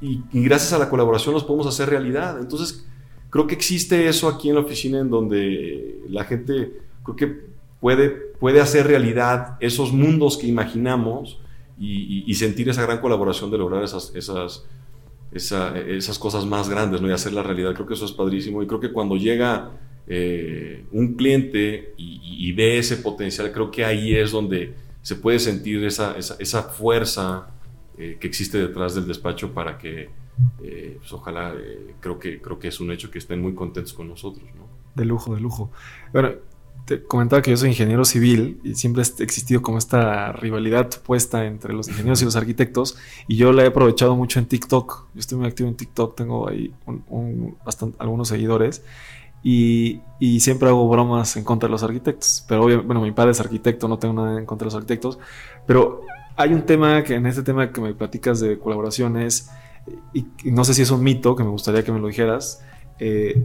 y, gracias a la colaboración los podemos hacer realidad. Entonces, creo que existe eso aquí en la oficina en donde la gente creo que puede, puede hacer realidad esos mundos que imaginamos y, sentir esa gran colaboración de lograr esas, esas, esas cosas más grandes ¿no? y hacer la realidad. Creo que eso es padrísimo y creo que cuando llega eh, un cliente y, ve ese potencial, creo que ahí es donde se puede sentir esa, esa, esa fuerza eh, que existe detrás del despacho para que, eh, pues ojalá, eh, creo, que, creo que es un hecho que estén muy contentos con nosotros. ¿no? De lujo, de lujo. Bueno, te comentaba que yo soy ingeniero civil y siempre ha existido como esta rivalidad puesta entre los ingenieros y los arquitectos y yo la he aprovechado mucho en TikTok. Yo estoy muy activo en TikTok, tengo ahí un, bastante, algunos seguidores y, y, siempre hago bromas en contra de los arquitectos. Pero bueno, mi padre es arquitecto, no tengo nada en contra de los arquitectos, pero hay un tema que en este tema que me platicas de colaboraciones, y, no sé si es un mito, que me gustaría que me lo dijeras, eh,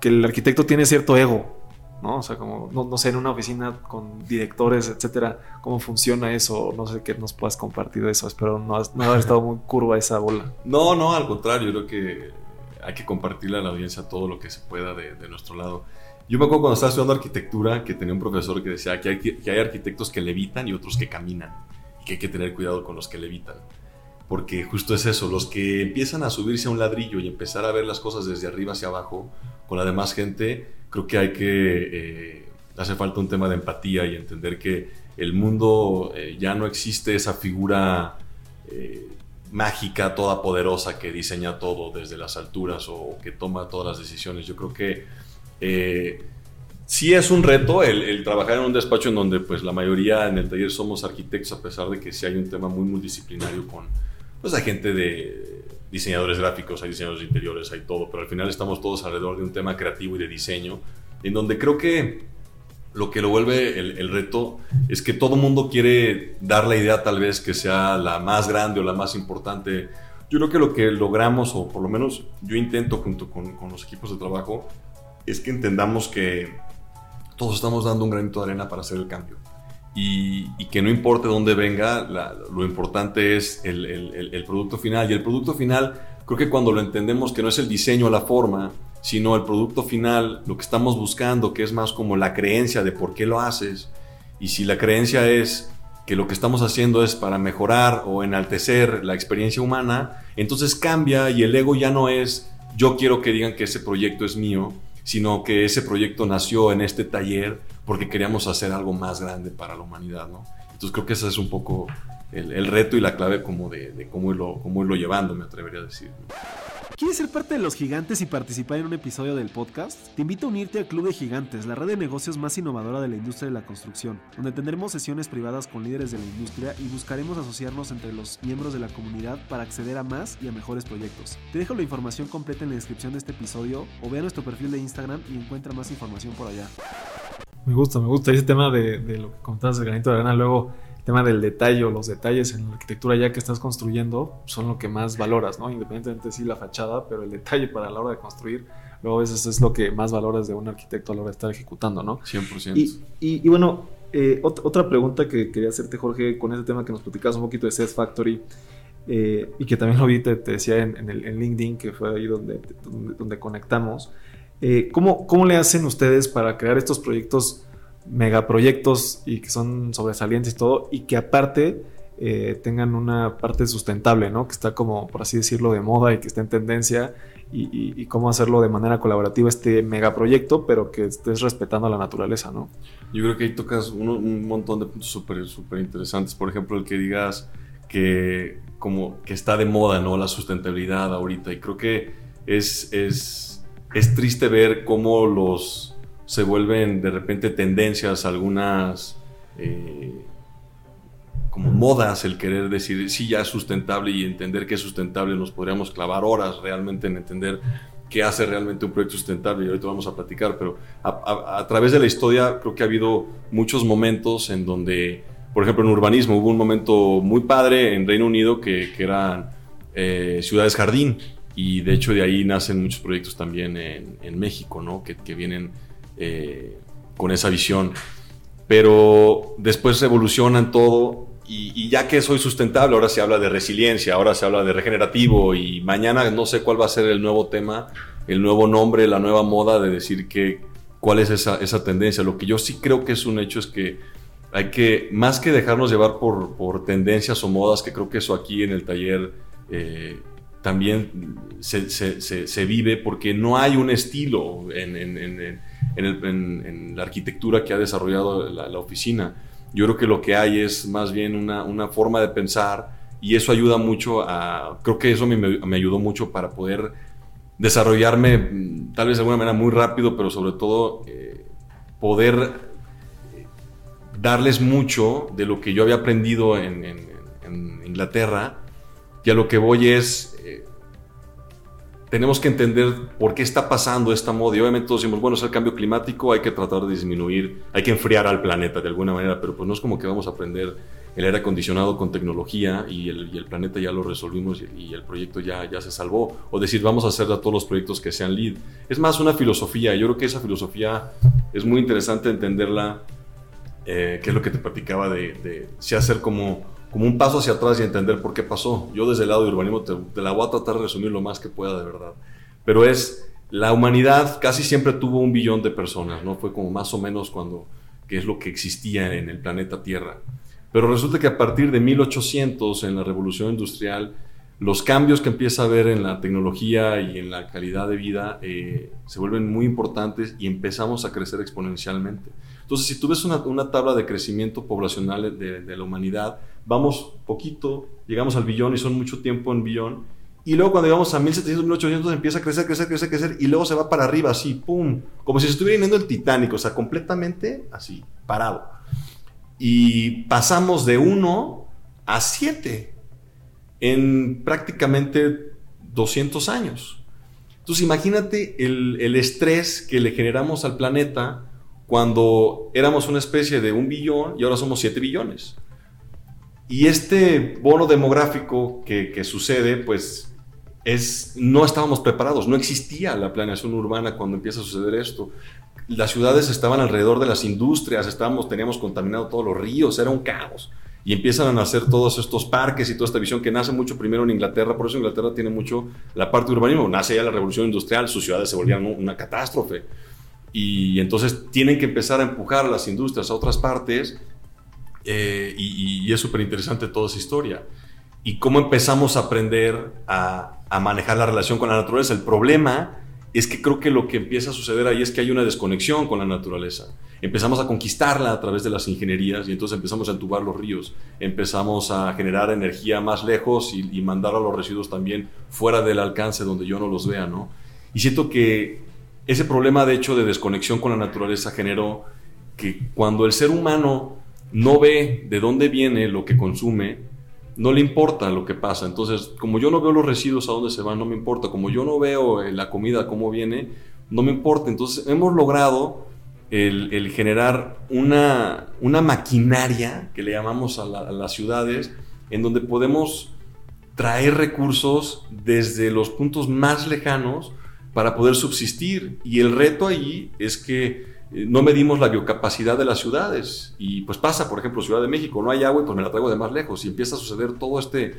que el arquitecto tiene cierto ego. ¿no? O sea, como, no, sé, en una oficina con directores, etcétera, cómo funciona eso, no sé qué nos puedas compartir de eso, espero no, no haber estado muy curva esa bola. No, no, al contrario, creo que hay que compartirle a la audiencia todo lo que se pueda de, nuestro lado. Yo me acuerdo cuando estaba estudiando arquitectura que tenía un profesor que decía que hay, que hay arquitectos que levitan y otros que caminan, y que hay que tener cuidado con los que levitan porque justo es eso, los que empiezan a subirse a un ladrillo y empezar a ver las cosas desde arriba hacia abajo con la demás gente, creo que hay que, eh, hace falta un tema de empatía y entender que el mundo eh, ya no existe esa figura eh, mágica, toda poderosa que diseña todo desde las alturas o que toma todas las decisiones. Yo creo que sí es un reto el, trabajar en un despacho en donde pues la mayoría en el taller somos arquitectos a pesar de que sí hay un tema muy multidisciplinario con pues hay gente de diseñadores gráficos, hay diseñadores de interiores, hay todo, pero al final estamos todos alrededor de un tema creativo y de diseño, en donde creo que lo que lo vuelve el, reto es que todo mundo quiere dar la idea tal vez que sea la más grande o la más importante. Yo creo que lo que logramos, o por lo menos yo intento junto con, con los equipos de trabajo, es que entendamos que todos estamos dando un granito de arena para hacer el cambio y, que no importe dónde venga, lo importante es el, producto final. Y el producto final, creo que cuando lo entendemos que no es el diseño o la forma, sino el producto final, lo que estamos buscando, que es más como la creencia de por qué lo haces. Y si la creencia es que lo que estamos haciendo es para mejorar o enaltecer la experiencia humana, entonces cambia y el ego ya no es yo quiero que digan que ese proyecto es mío, sino que ese proyecto nació en este taller porque queríamos hacer algo más grande para la humanidad, ¿no? Entonces creo que ese es un poco el, reto y la clave como de, cómo, irlo, cómo irlo llevando, me atrevería a decir. ¿Quieres ser parte de los gigantes y participar en un episodio del podcast? Te invito a unirte al Club de Gigantes, la red de negocios más innovadora de la industria de la construcción, donde tendremos sesiones privadas con líderes de la industria y buscaremos asociarnos entre los miembros de la comunidad para acceder a más y a mejores proyectos. Te dejo la información completa en la descripción de este episodio o ve a nuestro perfil de Instagram y encuentra más información por allá. Me gusta, me gusta ese tema de, lo que contabas del granito de arena. Luego, tema del detalle o los detalles en la arquitectura ya que estás construyendo son lo que más valoras, ¿no? Independientemente de sí la fachada, pero el detalle para la hora de construir, luego a veces es lo que más valoras de un arquitecto a la hora de estar ejecutando, ¿no? 100%. Y, y, bueno, eh, otra pregunta que quería hacerte, Jorge, con ese tema que nos platicabas un poquito de Set Factory. Eh, y que también lo vi, te, decía en, el, en LinkedIn, que fue ahí donde, donde conectamos. Eh, ¿cómo, le hacen ustedes para crear estos proyectos, megaproyectos y que son sobresalientes y todo, y que aparte eh, tengan una parte sustentable, ¿no? Que está como, por así decirlo, de moda y que está en tendencia, y, cómo hacerlo de manera colaborativa este megaproyecto, pero que estés respetando la naturaleza, ¿no? Yo creo que ahí tocas un, montón de puntos súper súper interesantes. Por ejemplo, el que digas que como que está de moda, ¿no? La sustentabilidad ahorita. Y creo que es, es es triste ver cómo los se vuelven de repente tendencias, algunas eh, como modas, el querer decir, sí, ya es sustentable y entender que es sustentable, nos podríamos clavar horas realmente en entender qué hace realmente un proyecto sustentable y ahorita vamos a platicar, pero a, través de la historia creo que ha habido muchos momentos en donde, por ejemplo, en urbanismo hubo un momento muy padre en Reino Unido que, eran eh, ciudades jardín, y de hecho de ahí nacen muchos proyectos también en, México, ¿no? Que, vienen eh, con esa visión. Pero después evolucionan todo y, ya que soy sustentable, ahora se habla de resiliencia, ahora se habla de regenerativo y mañana no sé cuál va a ser el nuevo tema, el nuevo nombre, la nueva moda de decir que cuál es esa, esa tendencia. Lo que yo sí creo que es un hecho es que hay que, más que dejarnos llevar por, por tendencias o modas, que creo que eso aquí en el taller... Eh, también se, vive porque no hay un estilo en, la arquitectura que ha desarrollado la, oficina. Yo creo que lo que hay es más bien una, forma de pensar y eso ayuda mucho a, creo que eso me, ayudó mucho para poder desarrollarme mm, tal vez de alguna manera muy rápido, pero sobre todo eh, poder eh, darles mucho de lo que yo había aprendido en, Inglaterra y a lo que voy es tenemos que entender por qué está pasando esta moda. Y obviamente todos decimos, bueno, es el cambio climático, hay que tratar de disminuir, hay que enfriar al planeta de alguna manera, pero pues no es como que vamos a aprender el aire acondicionado con tecnología y el, planeta ya lo resolvimos y, el proyecto ya, ya se salvó. O decir, vamos a hacer a todos los proyectos que sean lead. Es más una filosofía. Yo creo que esa filosofía es muy interesante entenderla, eh, que es lo que te platicaba de, de si hacer como, como un paso hacia atrás y entender por qué pasó. Yo desde el lado de urbanismo te, te la voy a tratar de resumir lo más que pueda de verdad. Pero es, la humanidad casi siempre tuvo un billón de personas, ¿no? Fue como más o menos cuando, que es lo que existía en el planeta Tierra. Pero resulta que a partir de 1800, en la revolución industrial, los cambios que empieza a haber en la tecnología y en la calidad de vida eh, se vuelven muy importantes y empezamos a crecer exponencialmente. Entonces, si tú ves una, una tabla de crecimiento poblacional de, de, la humanidad, vamos poquito, llegamos al billón y son mucho tiempo en billón, y luego cuando llegamos a 1700, 1800 empieza a crecer, crecer, crecer, crecer, y luego se va para arriba así, ¡pum! Como si estuviera yendo el Titanic, o sea, completamente así, parado. Y pasamos de 1 a 7 en prácticamente 200 años. Entonces imagínate el, el, estrés que le generamos al planeta cuando éramos una especie de un billón y ahora somos 7 billones. Y este bono demográfico que, que sucede, pues es, no estábamos preparados, no existía la planeación urbana cuando empieza a suceder esto. Las ciudades estaban alrededor de las industrias, estábamos, teníamos contaminado todos los ríos, era un caos y empiezan a nacer todos estos parques y toda esta visión que nace mucho primero en Inglaterra, por eso Inglaterra tiene mucho la parte de urbanismo, nace ya la revolución industrial, sus ciudades se volvían una catástrofe y entonces tienen que empezar a empujar a las industrias a otras partes eh, y, es súper interesante toda esa historia. Y cómo empezamos a aprender a, manejar la relación con la naturaleza. El problema es que creo que lo que empieza a suceder ahí es que hay una desconexión con la naturaleza. Empezamos a conquistarla a través de las ingenierías y entonces empezamos a entubar los ríos, empezamos a generar energía más lejos y, y mandar a los residuos también fuera del alcance donde yo no los vea, ¿no? Y siento que ese problema de hecho de desconexión con la naturaleza generó que cuando el ser humano no ve de dónde viene lo que consume, no le importa lo que pasa. Entonces, como yo no veo los residuos a dónde se van, no me importa. Como yo no veo eh, la comida cómo viene, no me importa. Entonces, hemos logrado el, generar una, una, maquinaria que le llamamos a, la, a, las ciudades, en donde podemos traer recursos desde los puntos más lejanos para poder subsistir. Y el reto ahí es que no medimos la biocapacidad de las ciudades. Y pues pasa, por ejemplo, Ciudad de México, no hay agua y pues me la traigo de más lejos. Y empieza a suceder todo este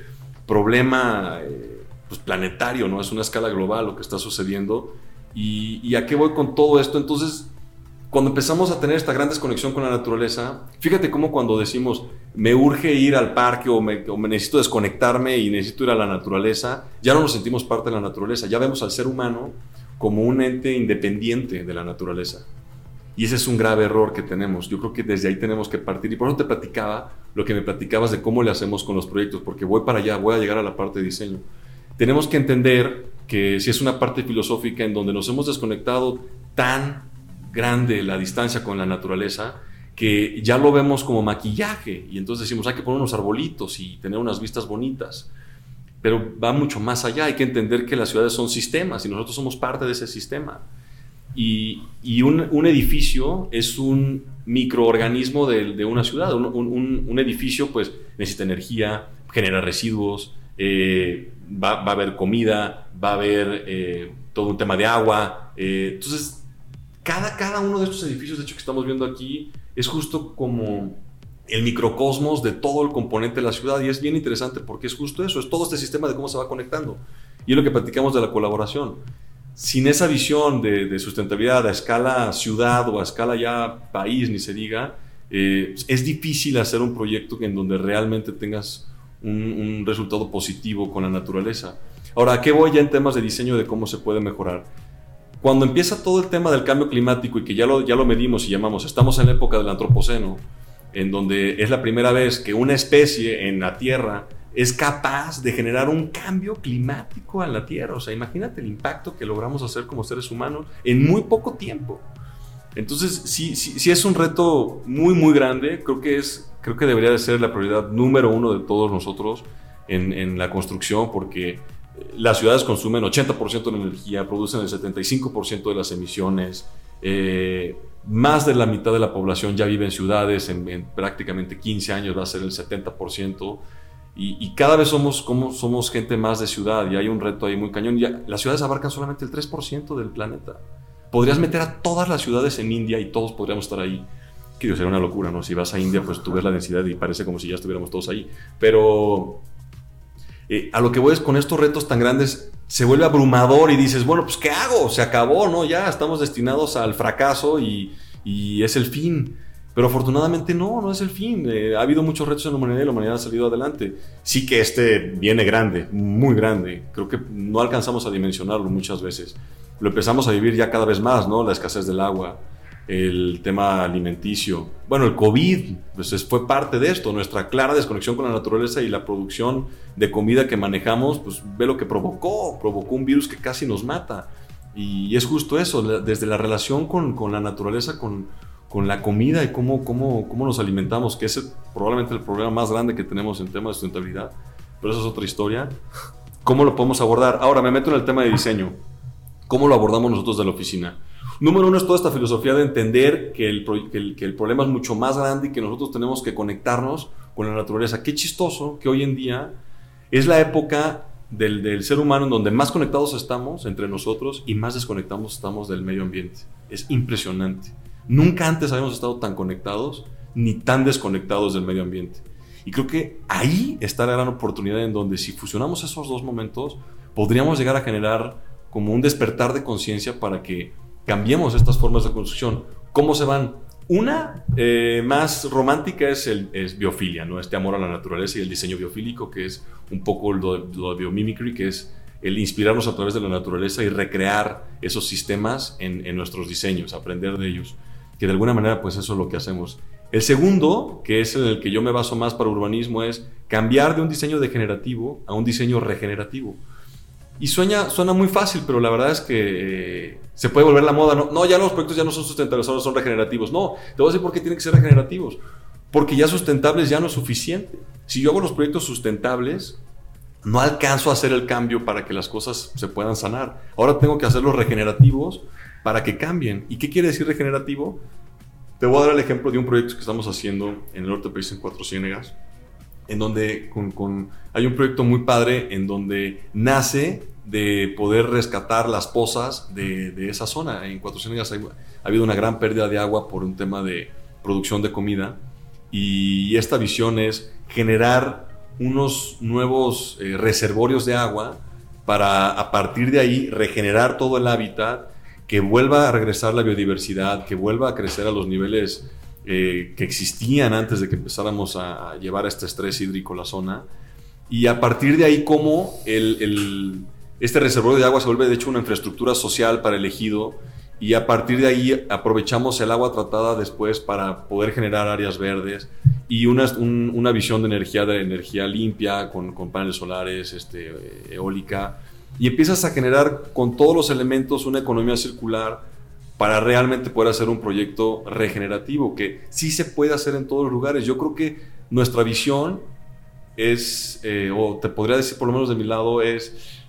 problema eh, pues, planetario, ¿no? Es una escala global lo que está sucediendo. Y, ¿Y a qué voy con todo esto? Entonces, cuando empezamos a tener esta gran desconexión con la naturaleza, fíjate cómo cuando decimos, me urge ir al parque o me, o me, necesito desconectarme y necesito ir a la naturaleza, ya no nos sentimos parte de la naturaleza, ya vemos al ser humano como un ente independiente de la naturaleza. Y ese es un grave error que tenemos. Yo creo que desde ahí tenemos que partir. Y por eso te platicaba lo que me platicabas de cómo le hacemos con los proyectos, porque voy para allá, voy a llegar a la parte de diseño. Tenemos que entender que si es una parte filosófica en donde nos hemos desconectado tan grande la distancia con la naturaleza, que ya lo vemos como maquillaje. Y entonces decimos, hay que poner unos arbolitos y tener unas vistas bonitas. Pero va mucho más allá. Hay que entender que las ciudades son sistemas y nosotros somos parte de ese sistema. Y, y un, un, edificio es un microorganismo de, de una ciudad. Un, un, un, edificio pues necesita energía, genera residuos, eh, va, va, a haber comida, va a haber eh, todo un tema de agua. Eh, entonces, cada, cada uno de estos edificios, de hecho, que estamos viendo aquí, es justo como el microcosmos de todo el componente de la ciudad y es bien interesante porque es justo eso, es todo este sistema de cómo se va conectando. Y es lo que platicamos de la colaboración sin esa visión de, de, sustentabilidad a escala ciudad o a escala ya país, ni se diga, eh, es difícil hacer un proyecto en donde realmente tengas un, un, resultado positivo con la naturaleza. Ahora, ¿a qué voy ya en temas de diseño de cómo se puede mejorar? Cuando empieza todo el tema del cambio climático y que ya lo, ya lo medimos y llamamos, estamos en la época del antropoceno, en donde es la primera vez que una especie en la Tierra es capaz de generar un cambio climático a la Tierra. O sea, imagínate el impacto que logramos hacer como seres humanos en muy poco tiempo. Entonces, sí, sí, sí es un reto muy, muy grande. Creo que, es, creo que debería de ser la prioridad número uno de todos nosotros en, en la construcción, porque las ciudades consumen 80% de la energía, producen el 75% de las emisiones. Eh, más de la mitad de la población ya vive en ciudades, en, en prácticamente 15 años va a ser el 70%. Y, y, cada vez somos, como, somos gente más de ciudad y hay un reto ahí muy cañón. Ya, las ciudades abarcan solamente el 3% del planeta. podrías meter a todas las ciudades en India y todos podríamos estar ahí. Que sería una locura, ¿no? Si vas a India, pues tú ves la densidad y parece como si ya estuviéramos todos ahí. Pero eh, a lo que voy es con estos retos tan grandes, se vuelve abrumador y dices, bueno, pues ¿qué hago? Se acabó, ¿no? Ya estamos destinados al fracaso y, y es el fin. Pero afortunadamente no, no es el fin. Eh, ha habido muchos retos en la humanidad y la humanidad ha salido adelante. Sí que este viene grande, muy grande. Creo que no alcanzamos a dimensionarlo muchas veces. Lo empezamos a vivir ya cada vez más, ¿no? La escasez del agua, el tema alimenticio. Bueno, el COVID pues fue parte de esto, nuestra clara desconexión con la naturaleza y la producción de comida que manejamos, pues ve lo que provocó, provocó un virus que casi nos mata. Y es justo eso, desde la relación con, con la naturaleza, con, con la comida y cómo, cómo, cómo nos alimentamos, que es probablemente el problema más grande que tenemos en tema de sustentabilidad, pero eso es otra historia. ¿Cómo lo podemos abordar? Ahora me meto en el tema de diseño. ¿Cómo lo abordamos nosotros de la oficina? Número uno es toda esta filosofía de entender que el, que el, problema es mucho más grande y que nosotros tenemos que conectarnos con la naturaleza. Qué chistoso que hoy en día es la época del, del, ser humano en donde más conectados estamos entre nosotros y más desconectados estamos del medio ambiente. Es impresionante. Nunca antes habíamos estado tan conectados ni tan desconectados del medio ambiente. Y creo que ahí está la gran oportunidad en donde si fusionamos esos dos momentos, podríamos llegar a generar como un despertar de conciencia para que cambiemos estas formas de construcción. ¿Cómo se van? Una eh, más romántica es, el, es biofilia, ¿no? este amor a la naturaleza y el diseño biofílico, que es un poco lo, lo de biomimicry, que es el inspirarnos a través de la naturaleza y recrear esos sistemas en, en nuestros diseños, aprender de ellos que de alguna manera pues eso es lo que hacemos. El segundo, que es en el que yo me baso más para urbanismo, es cambiar de un diseño degenerativo a un diseño regenerativo. Y suena, suena muy fácil, pero la verdad es que eh, se puede volver la moda. No, no, ya los proyectos ya no son sustentables, ahora son regenerativos. No, te voy a decir por qué tienen que ser regenerativos. Porque ya sustentables ya no es suficiente. Si yo hago los proyectos sustentables, no alcanzo a hacer el cambio para que las cosas se puedan sanar. Ahora tengo que hacerlos regenerativos para que cambien. ¿Y qué quiere decir regenerativo? Te voy a dar el ejemplo de un proyecto que estamos haciendo en el norte del país, en Cuatro Ciénegas, en donde con, hay un proyecto muy padre en donde nace de poder rescatar las pozas de, esa zona. En Cuatro Ciénegas ha habido una gran pérdida de agua por un tema de producción de comida y esta visión es generar unos nuevos eh, reservorios de agua para a partir de ahí regenerar todo el hábitat que vuelva a regresar la biodiversidad, que vuelva a crecer a los niveles eh, que existían antes de que empezáramos a, llevar este estrés hídrico a la zona. Y a partir de ahí, cómo el, este reservorio de agua se vuelve de hecho una infraestructura social para el ejido y a partir de ahí aprovechamos el agua tratada después para poder generar áreas verdes y una, una visión de energía, de energía limpia con, con paneles solares, este, eólica y empiezas a generar con todos los elementos una economía circular para realmente poder hacer un proyecto regenerativo, que sí se puede hacer en todos los lugares. Yo creo que nuestra visión es, eh, o te podría decir por lo menos de mi lado, es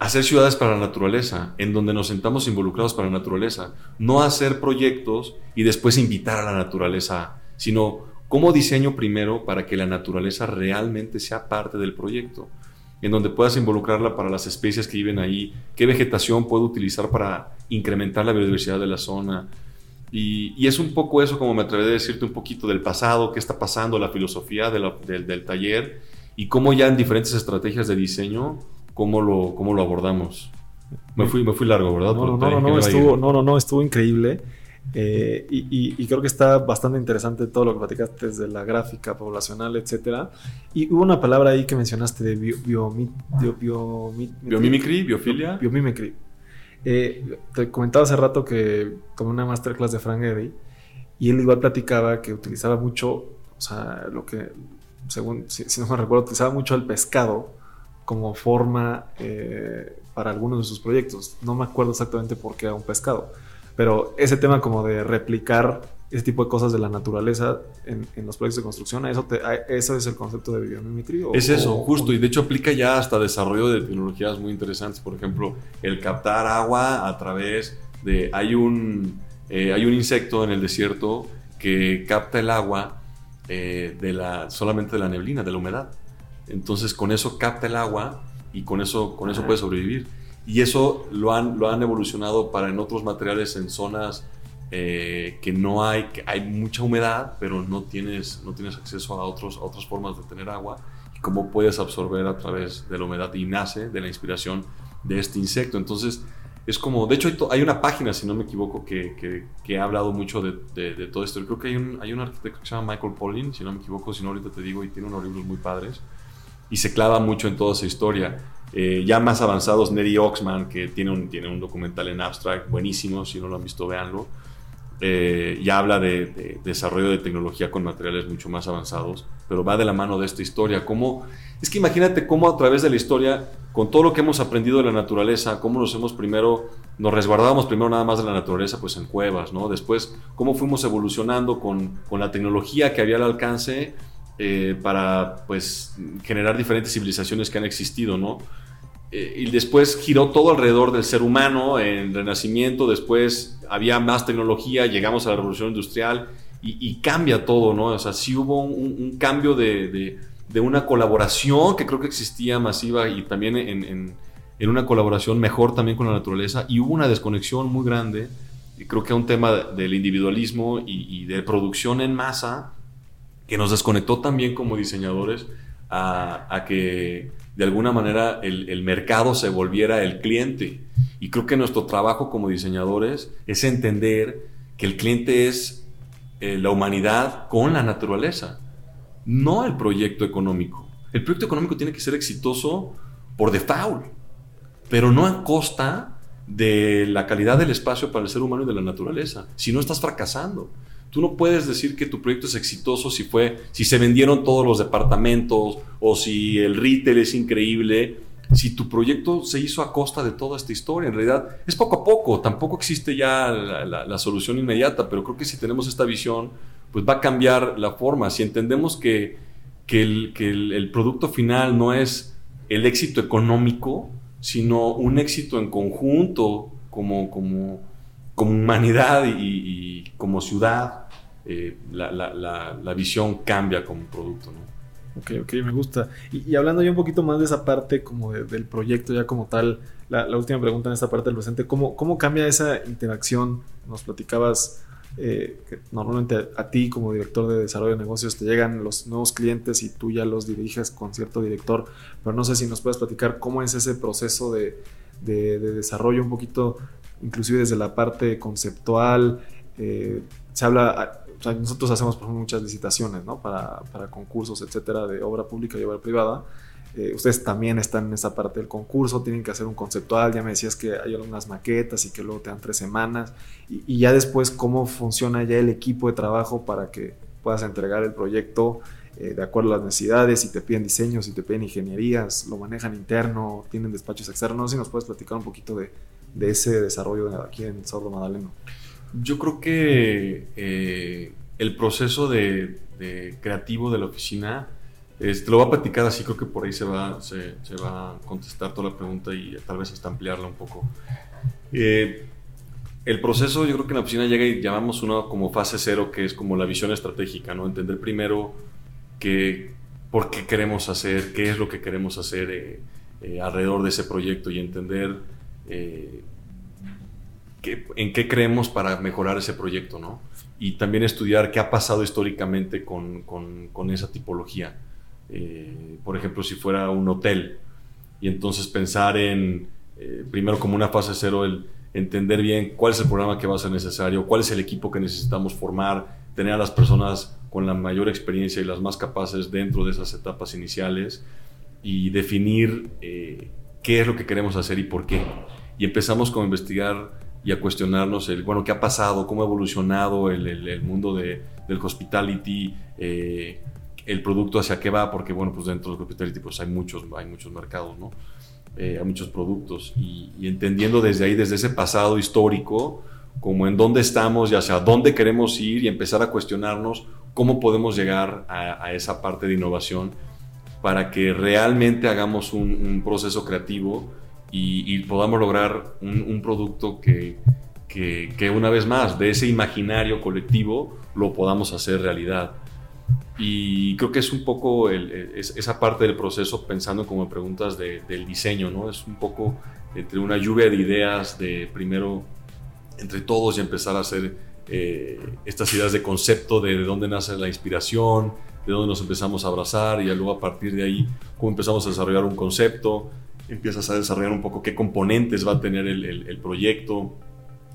hacer ciudades para la naturaleza, en donde nos sentamos involucrados para la naturaleza, no hacer proyectos y después invitar a la naturaleza, sino cómo diseño primero para que la naturaleza realmente sea parte del proyecto en donde puedas involucrarla para las especies que viven ahí, qué vegetación puedo utilizar para incrementar la biodiversidad de la zona. Y, es un poco eso como me atreveré a decirte un poquito del pasado, qué está pasando, la filosofía del taller y cómo ya en diferentes estrategias de diseño, cómo lo, cómo lo abordamos. Me fui, me fui largo, ¿verdad? No, no, no, no, estuvo, no, no, no, estuvo increíble. Eh, y, creo que está bastante interesante todo lo que platicaste desde la gráfica poblacional, etcétera. Y hubo una palabra ahí que mencionaste de bio, biomimicry, biofilia. Biomimicry. Eh, te comentaba hace rato que tomé una masterclass de Frank Eddy y él igual platicaba que utilizaba mucho, o sea, lo que, según, si, no me recuerdo, utilizaba mucho el pescado como forma eh, para algunos de sus proyectos. No me acuerdo exactamente por qué era un pescado pero ese tema como de replicar ese tipo de cosas de la naturaleza en, los proyectos de construcción, ¿eso, ¿eso es el concepto de biomimicry? es eso, justo, y de hecho aplica ya hasta desarrollo de tecnologías muy interesantes, por ejemplo, el captar agua a través de, hay un, eh, hay un insecto en el desierto que capta el agua eh, de la, solamente de la neblina, de la humedad. Entonces con eso capta el agua y con eso, con eso puede sobrevivir. Y eso lo han, lo han evolucionado para en otros materiales en zonas eh, que no hay, que hay mucha humedad, pero no tienes, no tienes acceso a, otros, a otras formas de tener agua. Y cómo puedes absorber a través de la humedad y nace de la inspiración de este insecto. Entonces, es como, de hecho hay, una página, si no me equivoco, que, que, ha hablado mucho de, de, todo esto. Creo que hay un, hay un arquitecto que se llama Michael Pollan, si no me equivoco, si no ahorita te digo, y tiene unos libros muy padres. Y se clava mucho en toda esa historia. Eh, ya más avanzados, Neri Oxman, que tiene un, tiene un documental en abstract buenísimo, si no lo han visto, véanlo. Eh, ya habla de, desarrollo de tecnología con materiales mucho más avanzados, pero va de la mano de esta historia. Cómo, es que imagínate cómo a través de la historia, con todo lo que hemos aprendido de la naturaleza, cómo nos hemos primero, nos resguardábamos primero nada más de la naturaleza, pues en cuevas, ¿no? Después, cómo fuimos evolucionando con, con la tecnología que había al alcance eh, para, pues, generar diferentes civilizaciones que han existido, ¿no? Eh, y después giró todo alrededor del ser humano, en Renacimiento, después había más tecnología, llegamos a la revolución industrial y, cambia todo, ¿no? O sea, sí hubo un, cambio de, de, una colaboración que creo que existía masiva y también en, en, una colaboración mejor también con la naturaleza y hubo una desconexión muy grande, y creo que un tema del individualismo y de producción en masa que nos desconectó también como diseñadores a, que de alguna manera el, mercado se volviera el cliente. Y creo que nuestro trabajo como diseñadores es entender que el cliente es eh, la humanidad con la naturaleza, no el proyecto económico. El proyecto económico tiene que ser exitoso por default, pero no a costa de la calidad del espacio para el ser humano y de la naturaleza. Si no estás fracasando. Tú no puedes decir que tu proyecto es exitoso si fue, si se vendieron todos los departamentos o si el retail es increíble, si tu proyecto se hizo a costa de toda esta historia. En realidad es poco a poco, tampoco existe ya la, solución inmediata, pero creo que si tenemos esta visión, pues va a cambiar la forma. Si entendemos que, que, el, el, producto final no es el éxito económico, sino un éxito en conjunto como, como, como humanidad y, como ciudad, eh, la, visión cambia como producto. ¿no? Ok, ok, me gusta. Y, hablando ya un poquito más de esa parte como del proyecto ya como tal, la, última pregunta en esta parte del presente, ¿cómo, ¿cómo cambia esa interacción? Nos platicabas eh, que normalmente a ti como director de desarrollo de negocios te llegan los nuevos clientes y tú ya los diriges con cierto director, pero no sé si nos puedes platicar cómo es ese proceso de, de desarrollo un poquito inclusive desde la parte conceptual, eh, se habla, sea, nosotros hacemos muchas licitaciones, ¿no? Para, para, concursos, etcétera, de obra pública y obra privada. Eh, ustedes también están en esa parte del concurso, tienen que hacer un conceptual, ya me decías que hay algunas maquetas y que luego te dan tres semanas, y, ya después cómo funciona ya el equipo de trabajo para que puedas entregar el proyecto eh, de acuerdo a las necesidades, si te piden diseños, si te piden ingenierías, lo manejan interno, tienen despachos externos, si nos puedes platicar un poquito de, de ese desarrollo aquí en Sordo Madaleno? Yo creo que eh, el proceso de, creativo de la oficina, lo voy a platicar así, creo que por ahí se va, se, va a contestar toda la pregunta y tal vez hasta ampliarla un poco. Eh, el proceso, yo creo que en la oficina llega y llamamos una como fase cero, que es como la visión estratégica, ¿no? Entender primero que, por qué queremos hacer, qué es lo que queremos hacer eh, alrededor de ese proyecto y entender eh, en qué creemos para mejorar ese proyecto, ¿no? Y también estudiar qué ha pasado históricamente con, con, esa tipología. Eh, por ejemplo, si fuera un hotel, y entonces pensar en, eh, primero como una fase cero, el entender bien cuál es el programa que va a ser necesario, cuál es el equipo que necesitamos formar, tener a las personas con la mayor experiencia y las más capaces dentro de esas etapas iniciales y definir qué es lo que queremos hacer y por qué. Y empezamos a investigar y a cuestionarnos el, bueno, qué ha pasado, cómo ha evolucionado el, el, mundo de, del hospitality, eh, el producto hacia qué va, porque bueno, pues dentro del hospitality pues hay muchos, hay muchos mercados, ¿no? Eh, hay muchos productos. Y, entendiendo desde ahí, desde ese pasado histórico, como en dónde estamos y hacia dónde queremos ir y empezar a cuestionarnos cómo podemos llegar a, a esa parte de innovación para que realmente hagamos un, proceso creativo y, podamos lograr un, producto que, que, una vez más de ese imaginario colectivo lo podamos hacer realidad. Y creo que es un poco esa parte del proceso pensando como preguntas del diseño, ¿no? Es un poco entre una lluvia de ideas, de primero entre todos y empezar a hacer eh, estas ideas de concepto, de, de dónde nace la inspiración, de dónde nos empezamos a abrazar y luego a partir de ahí cómo empezamos a desarrollar un concepto, empiezas a desarrollar un poco qué componentes va a tener el, el, proyecto,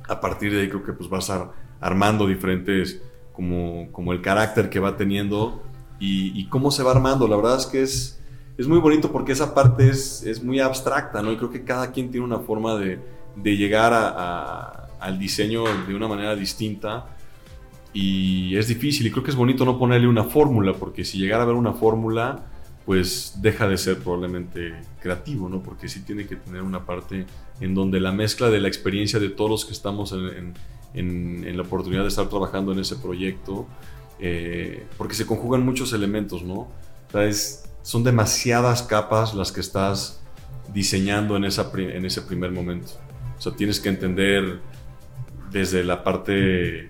a partir de ahí creo que pues vas a armando diferentes como, como el carácter que va teniendo y, y, cómo se va armando. La verdad es que es, es muy bonito porque esa parte es, es muy abstracta, ¿no? Y creo que cada quien tiene una forma de, de llegar a, a, al diseño de una manera distinta y es difícil y creo que es bonito no ponerle una fórmula porque si llegara a haber una fórmula pues deja de ser probablemente creativo, ¿no? Porque sí tiene que tener una parte en donde la mezcla de la experiencia de todos los que estamos en, en, en la oportunidad de estar trabajando en ese proyecto, eh, porque se conjugan muchos elementos, ¿no? O sea, es, son demasiadas capas las que estás diseñando en, esa, en ese primer momento. O sea, tienes que entender desde la parte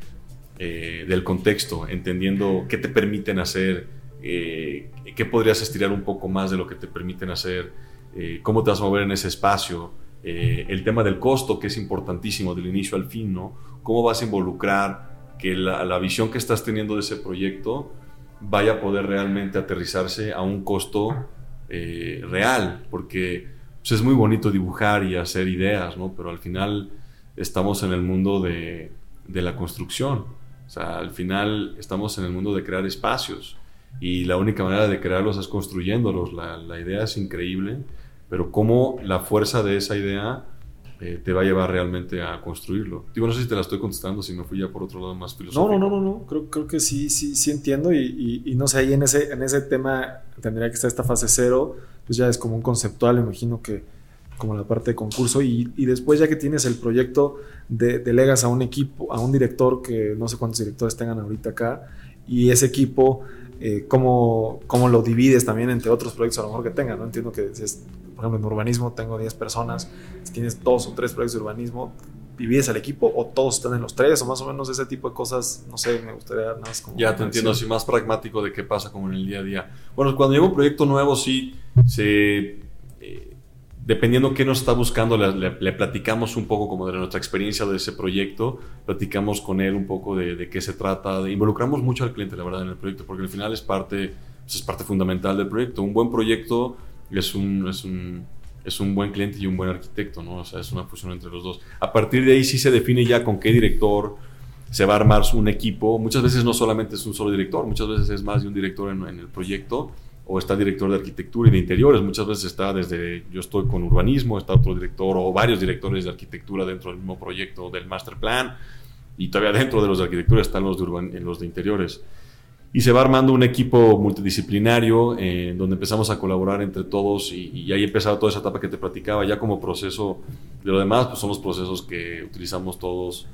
eh, del contexto, entendiendo qué te permiten hacer, eh, qué podrías estirar un poco más de lo que te permiten hacer, eh, cómo te vas a mover en ese espacio, eh, el tema del costo, que es importantísimo del inicio al fin, ¿no? Cómo vas a involucrar que la, la visión que estás teniendo de ese proyecto vaya a poder realmente aterrizarse a un costo real, porque pues, es muy bonito dibujar y hacer ideas, ¿no? Pero al final estamos en el mundo de, de la construcción. O sea, al final estamos en el mundo de crear espacios y la única manera de crearlos es construyéndolos. La, la idea es increíble, pero cómo la fuerza de esa idea eh, te va a llevar realmente a construirlo. Digo, no sé si te la estoy contestando, si me fui ya por otro lado más filosófico. No, no, no, no, no. Creo, creo que sí, sí, sí entiendo y, y, y, no sé, ahí en ese, en ese tema tendría que estar esta fase cero, pues ya es como un conceptual, imagino que como la parte de concurso y, y después ya que tienes el proyecto, de, delegas a un equipo, a un director que no sé cuántos directores tengan ahorita acá y ese equipo, eh, cómo, cómo, lo divides también entre otros proyectos a lo mejor que tengan, ¿no? Entiendo que, es, por ejemplo, en urbanismo tengo 10 personas, si tienes dos o tres proyectos de urbanismo, ¿divides al equipo o todos están en los tres o más o menos ese tipo de cosas? No sé, me gustaría nada más como... Ya te entiendo, así más pragmático de qué pasa como en el día a día. Bueno, cuando llega un proyecto nuevo sí se... Eh, dependiendo qué nos está buscando, le, le, le, platicamos un poco como de nuestra experiencia de ese proyecto, platicamos con él un poco de, de, qué se trata, de, involucramos mucho al cliente, la verdad, en el proyecto, porque al final es parte, pues es parte fundamental del proyecto. Un buen proyecto es un, es un, es un buen cliente y un buen arquitecto, ¿no? O sea, es una fusión entre los dos. A partir de ahí sí se define ya con qué director se va a armar un equipo. Muchas veces no solamente es un solo director, muchas veces es más de un director en, en el proyecto o está el director de arquitectura y de interiores. Muchas veces está desde, yo estoy con urbanismo, está otro director o varios directores de arquitectura dentro del mismo proyecto del master plan y todavía dentro de los de arquitectura están los de, urban, los de interiores. Y se va armando un equipo multidisciplinario eh, donde empezamos a colaborar entre todos y, y ahí empezaba toda esa etapa que te platicaba. Ya como proceso de lo demás, pues son los procesos que utilizamos todos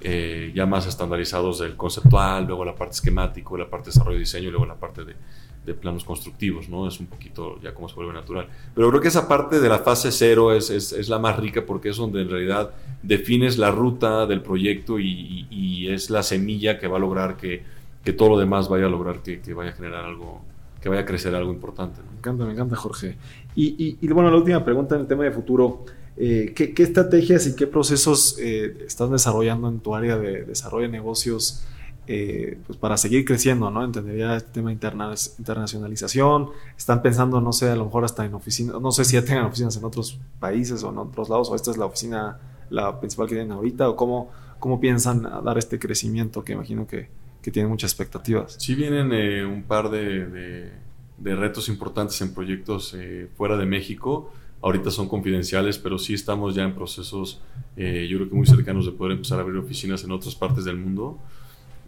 eh, ya más estandarizados del conceptual, luego la parte esquemático, la parte de desarrollo y diseño y luego la parte de, de planos constructivos, ¿no? Es un poquito ya como se vuelve natural. Pero creo que esa parte de la fase cero es, es, la más rica porque es donde en realidad defines la ruta del proyecto y, y, es la semilla que va a lograr que, que, todo lo demás vaya a lograr que, que, vaya a generar algo, que vaya a crecer algo importante. Me encanta, me encanta, Jorge. Y, y, bueno, la última pregunta en el tema de futuro. Eh, ¿qué, ¿qué, estrategias y qué procesos eh, estás desarrollando en tu área de desarrollo de negocios eh, pues para seguir creciendo, ¿no? Entendería el tema de interna internacionalización. Están pensando, no sé, a lo mejor hasta en oficinas, no sé si ya tengan oficinas en otros países o en otros lados, o esta es la oficina, la principal que tienen ahorita, o cómo, cómo piensan dar este crecimiento que imagino que, que tienen muchas expectativas. Sí, vienen eh, un par de, de, de, retos importantes en proyectos eh, fuera de México ahorita son confidenciales, pero sí estamos ya en procesos, eh, yo creo que muy cercanos de poder empezar a abrir oficinas en otras partes del mundo.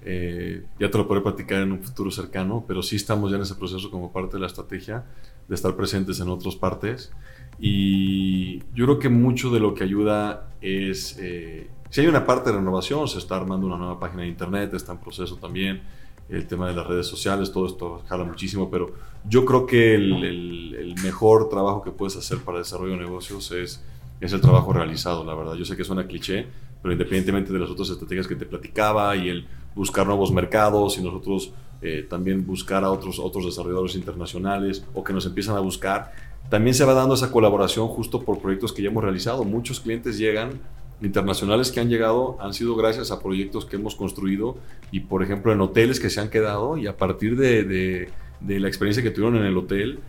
Eh, ya te lo podré platicar en un futuro cercano, pero sí estamos ya en ese proceso como parte de la estrategia de estar presentes en otras partes. Y yo creo que mucho de lo que ayuda es, eh, si hay una parte de renovación, se está armando una nueva página de internet, está en proceso también, el tema de las redes sociales, todo esto jala muchísimo, pero yo creo que el, el, el, mejor trabajo que puedes hacer para desarrollo de negocios es, es el trabajo realizado, la verdad. Yo sé que suena cliché, pero independientemente de las otras estrategias que te platicaba y el buscar nuevos mercados y nosotros eh, también buscar a otros, otros desarrolladores internacionales o que nos empiezan a buscar. También se va dando esa colaboración justo por proyectos que ya hemos realizado. Muchos clientes llegan, internacionales que han llegado, han sido gracias a proyectos que hemos construido y, por ejemplo, en hoteles que se han quedado y a partir de, de, la experiencia que tuvieron en el hotel,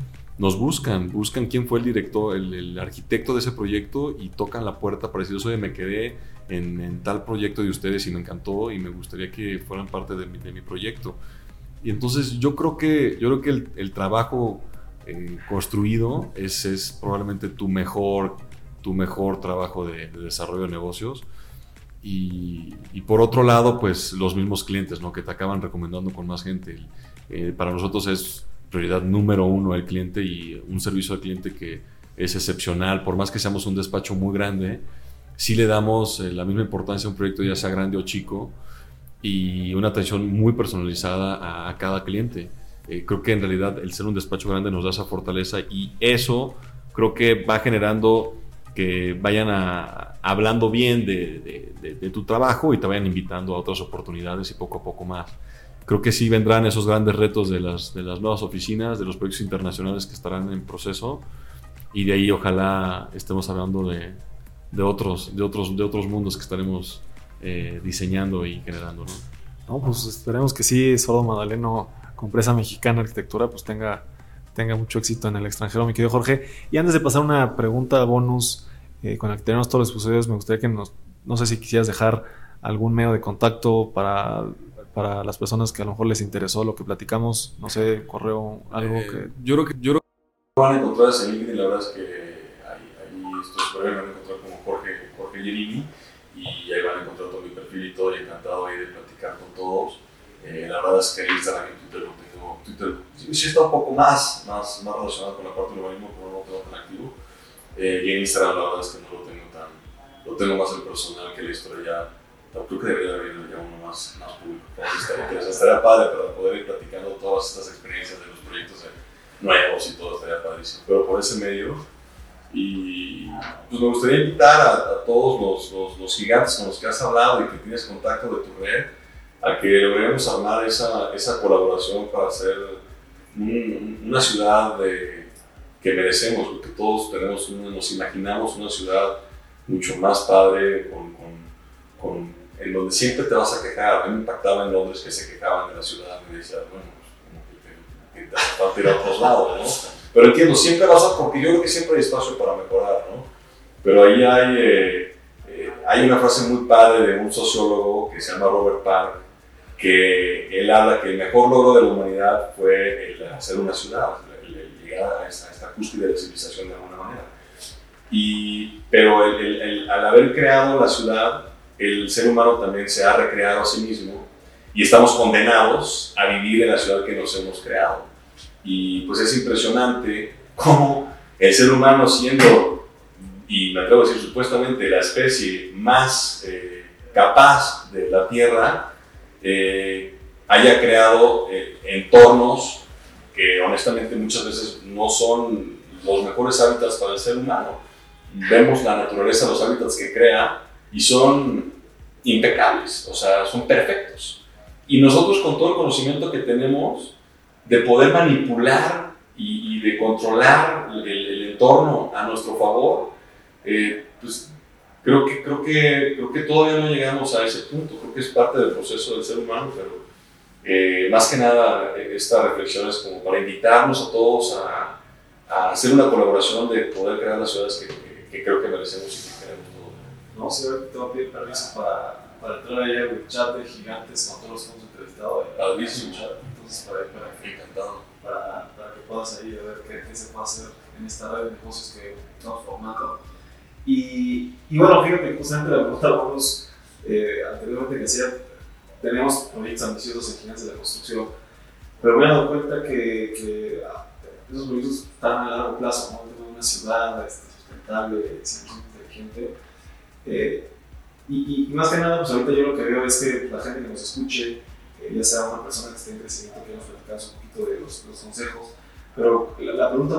nos buscan, buscan quién fue el director, el, arquitecto de ese proyecto y tocan la puerta para decir, oye, me quedé en, tal proyecto de ustedes y me encantó y me gustaría que fueran parte de mi, de mi proyecto. Y entonces yo creo que, yo creo que el, trabajo eh, construido es, es, probablemente tu mejor, tu mejor trabajo de, desarrollo de negocios. Y, y, por otro lado, pues los mismos clientes, ¿no? Que te acaban recomendando con más gente. Eh, para nosotros es prioridad número uno el cliente y un servicio al cliente que es excepcional. Por más que seamos un despacho muy grande, sí le damos eh, la misma importancia a un proyecto, ya sea grande o chico, y una atención muy personalizada a, cada cliente. Eh, creo que en realidad el ser un despacho grande nos da esa fortaleza y eso creo que va generando que vayan hablando bien de, de, tu trabajo y te vayan invitando a otras oportunidades y poco a poco más. Creo que sí vendrán esos grandes retos de las, de las nuevas oficinas, de los proyectos internacionales que estarán en proceso y de ahí ojalá estemos hablando de, de, otros, de, otros, de otros mundos que estaremos eh, diseñando y generando, ¿no? No, pues esperemos que sí, Sordo Madaleno, con empresa mexicana arquitectura, pues tenga, tenga mucho éxito en el extranjero, mi querido Jorge. Y antes de pasar una pregunta bonus eh, con la que tenemos todos los episodios, me gustaría que nos, no sé si quisieras dejar algún medio de contacto para, para las personas que a lo mejor les interesó lo que platicamos, no sé, correo, algo eh, que... Yo creo que, yo creo que van a encontrar ese LinkedIn, la verdad es que ahí, ahí estos van a encontrar como Jorge, Jorge Yerini y ahí van a encontrar todo mi perfil y todo, y encantado ahí de platicar con todos. Eh, la verdad es que Instagram y Twitter lo tengo, Twitter sí, está un poco más, más, más relacionado con la parte del urbanismo, pero no lo tengo tan activo. Eh, y en Instagram la verdad es que no lo tengo tan, lo tengo más el personal que la historia ya, creo que debería haber ya uno más, más público. Estaría, estaría padre para poder ir platicando todas estas experiencias de los proyectos nuevos y todo, estaría padrísimo. Pero por ese medio, y pues me gustaría invitar a, todos los, los, gigantes con los que has hablado y que tienes contacto de tu red a que logremos armar esa, esa colaboración para hacer una ciudad de, que merecemos, porque todos tenemos nos imaginamos una ciudad mucho más padre, con, con, con, en donde siempre te vas a quejar. A mí me impactaba en Londres que se quejaban de la ciudad, me decía, bueno, pues que te, te, te, a otros lados, ¿no? Pero entiendo, siempre vas a, porque yo creo que siempre hay espacio para mejorar, ¿no? Pero ahí hay, eh, eh, hay una frase muy padre de un sociólogo que se llama Robert Park, que él habla que el mejor logro de la humanidad fue el hacer una ciudad, el, llegar a esta, esta cúspide de la civilización de alguna manera. Y, pero el, el, al haber creado la ciudad, el ser humano también se ha recreado a sí mismo y estamos condenados a vivir en la ciudad que nos hemos creado. Y pues es impresionante cómo el ser humano siendo, y me atrevo a decir supuestamente, la especie más eh, capaz de la Tierra, eh, haya creado eh, entornos que honestamente muchas veces no son los mejores hábitats para el ser humano. Vemos la naturaleza, los hábitats que crea y son impecables, o sea, son perfectos. Y nosotros con todo el conocimiento que tenemos, de poder manipular y, de controlar el, entorno a nuestro favor, eh, pues creo que, creo, que, creo que todavía no llegamos a ese punto, creo que es parte del proceso del ser humano, pero eh, más que nada esta reflexión es como para invitarnos a todos a, a hacer una colaboración de poder crear las ciudades que, que, creo que merecemos y que queremos. No, sí, te voy a pedir permiso para, para entrar ahí al chat de gigantes con todos los que hemos entrevistado. Entonces, para, para, que, encantado. Para, para, que puedas ahí ver qué, qué, se puede hacer en esta red de negocios que estamos formando. Y, y bueno, fíjate, justamente la pregunta vamos eh, anteriormente que decía, tenemos proyectos ambiciosos en gigantes de la construcción, pero me he dado cuenta que, que ah, esos proyectos están a largo plazo, ¿no? Una ciudad este, sustentable, 100% inteligente. Eh, y, y, más que nada, pues ahorita yo lo que veo es que la gente que nos escuche ya sea una persona que esté en crecimiento, que nos un poquito de los, los consejos. Pero la, la pregunta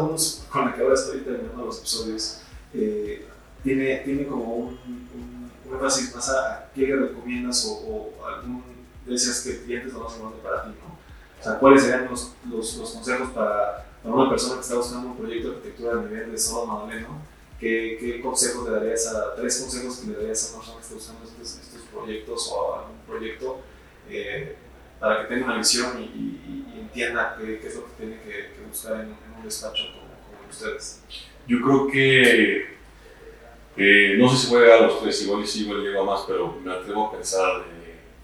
con la que ahora estoy terminando los episodios eh, tiene, tiene como un, un, un énfasis más a, qué recomiendas o, o algún de esos que clientes lo más importante para ti, ¿no? O sea, ¿cuáles serían los, los, los consejos para, para, una persona que está buscando un proyecto de arquitectura a nivel de solo Madaleno? ¿Qué, ¿Qué, consejos le darías a, tres consejos que le darías a una persona que está buscando estos, estos proyectos o algún proyecto eh, para que tenga una visión y, y, y entienda qué, qué, es lo que tiene que, que buscar en, en, un despacho como, como ustedes? Yo creo que eh, no sé si voy a llegar a los tres, igual y sí, igual llego a más, pero me atrevo a pensar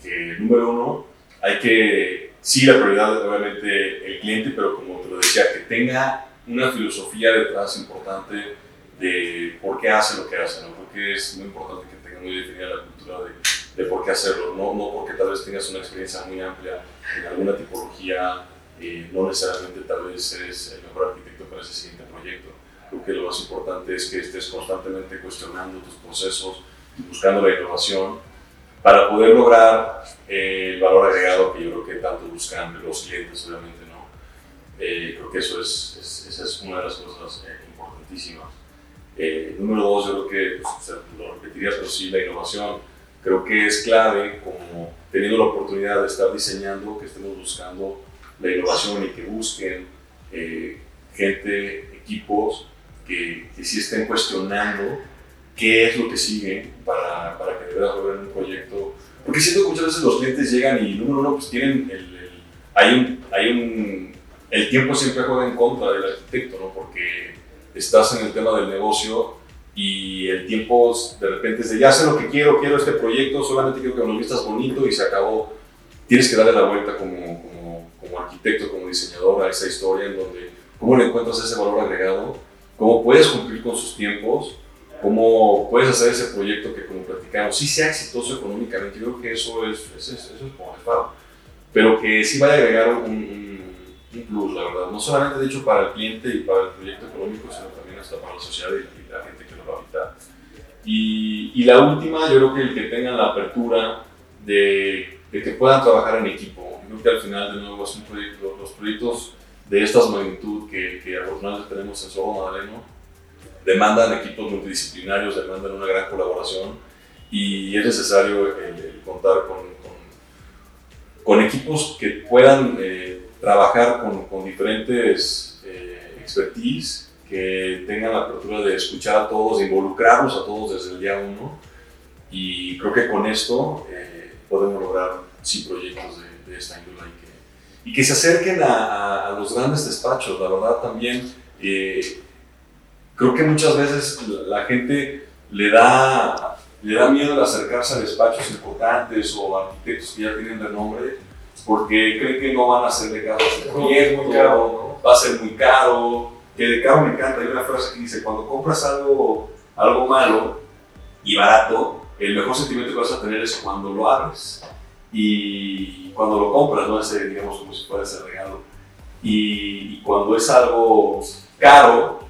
que, número uno, hay que, sí, la prioridad obviamente el cliente, pero como te lo decía, que tenga una filosofía detrás importante de por qué hace lo que hace, ¿no? Porque es muy importante que tenga muy definida la cultura de, de por qué hacerlo, no, no porque tal vez tengas una experiencia muy amplia en alguna tipología, eh, no necesariamente tal vez eres el mejor arquitecto para ese siguiente proyecto Creo que lo más importante es que estés constantemente cuestionando tus procesos, buscando la innovación, para poder lograr eh, el valor agregado que yo creo que tanto buscan los clientes, obviamente, ¿no? Eh, creo que eso es, es, esa es una de las cosas eh, importantísimas. Eh, número dos, yo creo que, pues, o sea, lo repetirías, pero sí, la innovación. Creo que es clave, como teniendo la oportunidad de estar diseñando, que estemos buscando la innovación y que busquen gente, equipos que, que sí estén cuestionando qué es lo que sigue para, para que de verdad logren un proyecto. Porque siento que muchas veces los clientes llegan y, número uno, pues tienen el, el, hay un, hay un, el tiempo siempre juega en contra del arquitecto, ¿no? Porque estás en el tema del negocio y el tiempo de repente es de ya sé lo que quiero, quiero este proyecto, solamente quiero que me lo vistas bonito y se acabó. Tienes que darle la vuelta como, como, como arquitecto, como diseñador a esa historia en donde cómo le encuentras ese valor agregado cómo puedes cumplir con sus tiempos, cómo puedes hacer ese proyecto que, como platicamos, sí sea exitoso económicamente. Yo creo que eso es, eso es, eso pero que sí vaya a agregar un, un, plus, la verdad. No solamente, de hecho, para el cliente y para el proyecto económico, sino también hasta para la sociedad y, la gente que lo va a habitar. Y, y, la última, yo creo que el que tengan la apertura de, de que puedan trabajar en equipo. Yo creo que al final, de nuevo, es un proyecto, los proyectos de estas magnitud que, que afortunadamente tenemos en Solo Madaleno, demandan equipos multidisciplinarios, demandan una gran colaboración y es necesario el, el contar con, con, con, equipos que puedan eh, trabajar con, con diferentes eh, expertise, que tengan la apertura de escuchar a todos, de involucrarlos a todos desde el día uno y creo que con esto eh, podemos lograr sí proyectos de, de esta índole y que se acerquen a, a, los grandes despachos, la verdad también. Eh, creo que muchas veces la gente le da, le da miedo de acercarse a despachos importantes o arquitectos que ya tienen renombre porque creen que no van a de caso es muy caro, va a ser muy caro, que de caro me encanta, hay una frase que dice, cuando compras algo, algo malo y barato, el mejor sentimiento que vas a tener es cuando lo abres y cuando lo compras, ¿no? Ese, digamos, como si fuera ese regalo. Y, y cuando es algo caro,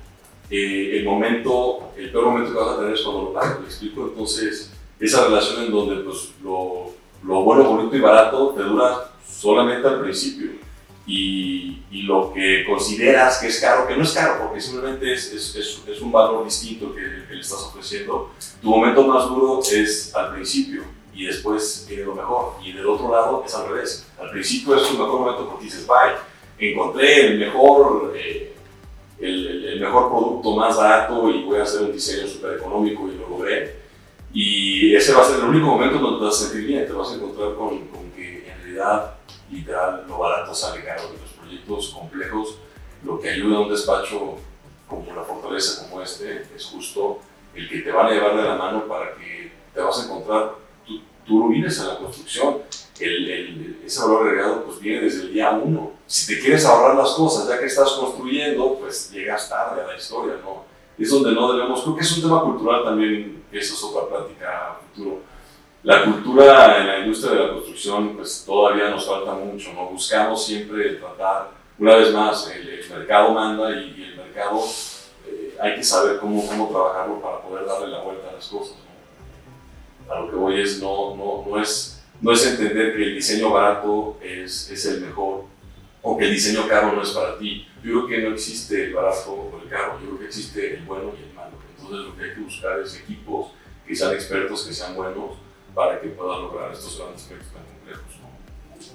eh, el momento, el peor momento que vas a tener es cuando lo pagas, ¿me explico? Entonces, esa relación en donde pues, lo, lo bueno, bonito y barato te dura solamente al principio. Y, y, lo que consideras que es caro, que no es caro, porque simplemente es, es, es, es un valor distinto que, que le estás ofreciendo, tu momento más duro es al principio y después viene lo mejor. Y del otro lado es al revés. Al principio es un mejor momento porque dices, bye, encontré el mejor, eh, el, el, mejor producto más barato y voy a hacer un diseño súper económico y lo logré. Y ese va a ser el único momento donde te vas a sentir bien, te vas a encontrar con, con que en realidad, literal, lo barato sale caro de los proyectos complejos. Lo que ayuda a un despacho como la fortaleza como este es justo el que te van a llevar de la mano para que te vas a encontrar tú no vienes a la construcción. El, el, ese valor agregado pues viene desde el día uno. Si te quieres ahorrar las cosas ya que estás construyendo, pues llegas tarde a la historia, ¿no? Es donde no debemos, creo que es un tema cultural también, eso es otra plática a futuro. La cultura en la industria de la construcción, pues todavía nos falta mucho, ¿no? Buscamos siempre tratar, una vez más, el, el mercado manda y, y el mercado eh, hay que saber cómo, cómo trabajarlo para poder darle la vuelta a las cosas a lo que voy es no, no, no, es, no es entender que el diseño barato es, es el mejor o que el diseño caro no es para ti. Yo creo que no existe el barato o el caro, yo creo que existe el bueno y el malo. Entonces lo que hay que buscar es equipos que sean expertos, que sean buenos, para que puedan lograr estos grandes proyectos tan complejos.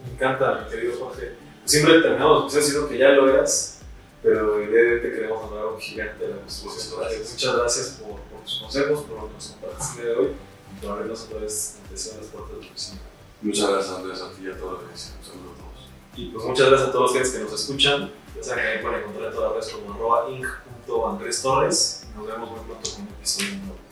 Me encanta, mi querido Jorge. siempre terminamos pues, diciendo que ya lo eras, pero el día de hoy te queremos hablar un gigante de la construcción. Muchas gracias por, por, tus consejos, por lo que nos compartiste el día de hoy y por abrirnos otra vez las puertas de tu oficina. Muchas gracias Andrés, a ti y a todos los que Saludos a todos. Y pues muchas gracias a todos los que nos escuchan. Ya saben que ahí pueden encontrar en todas las redes como arroba inc.andrés Torres. Nos vemos muy pronto con un episodio nuevo.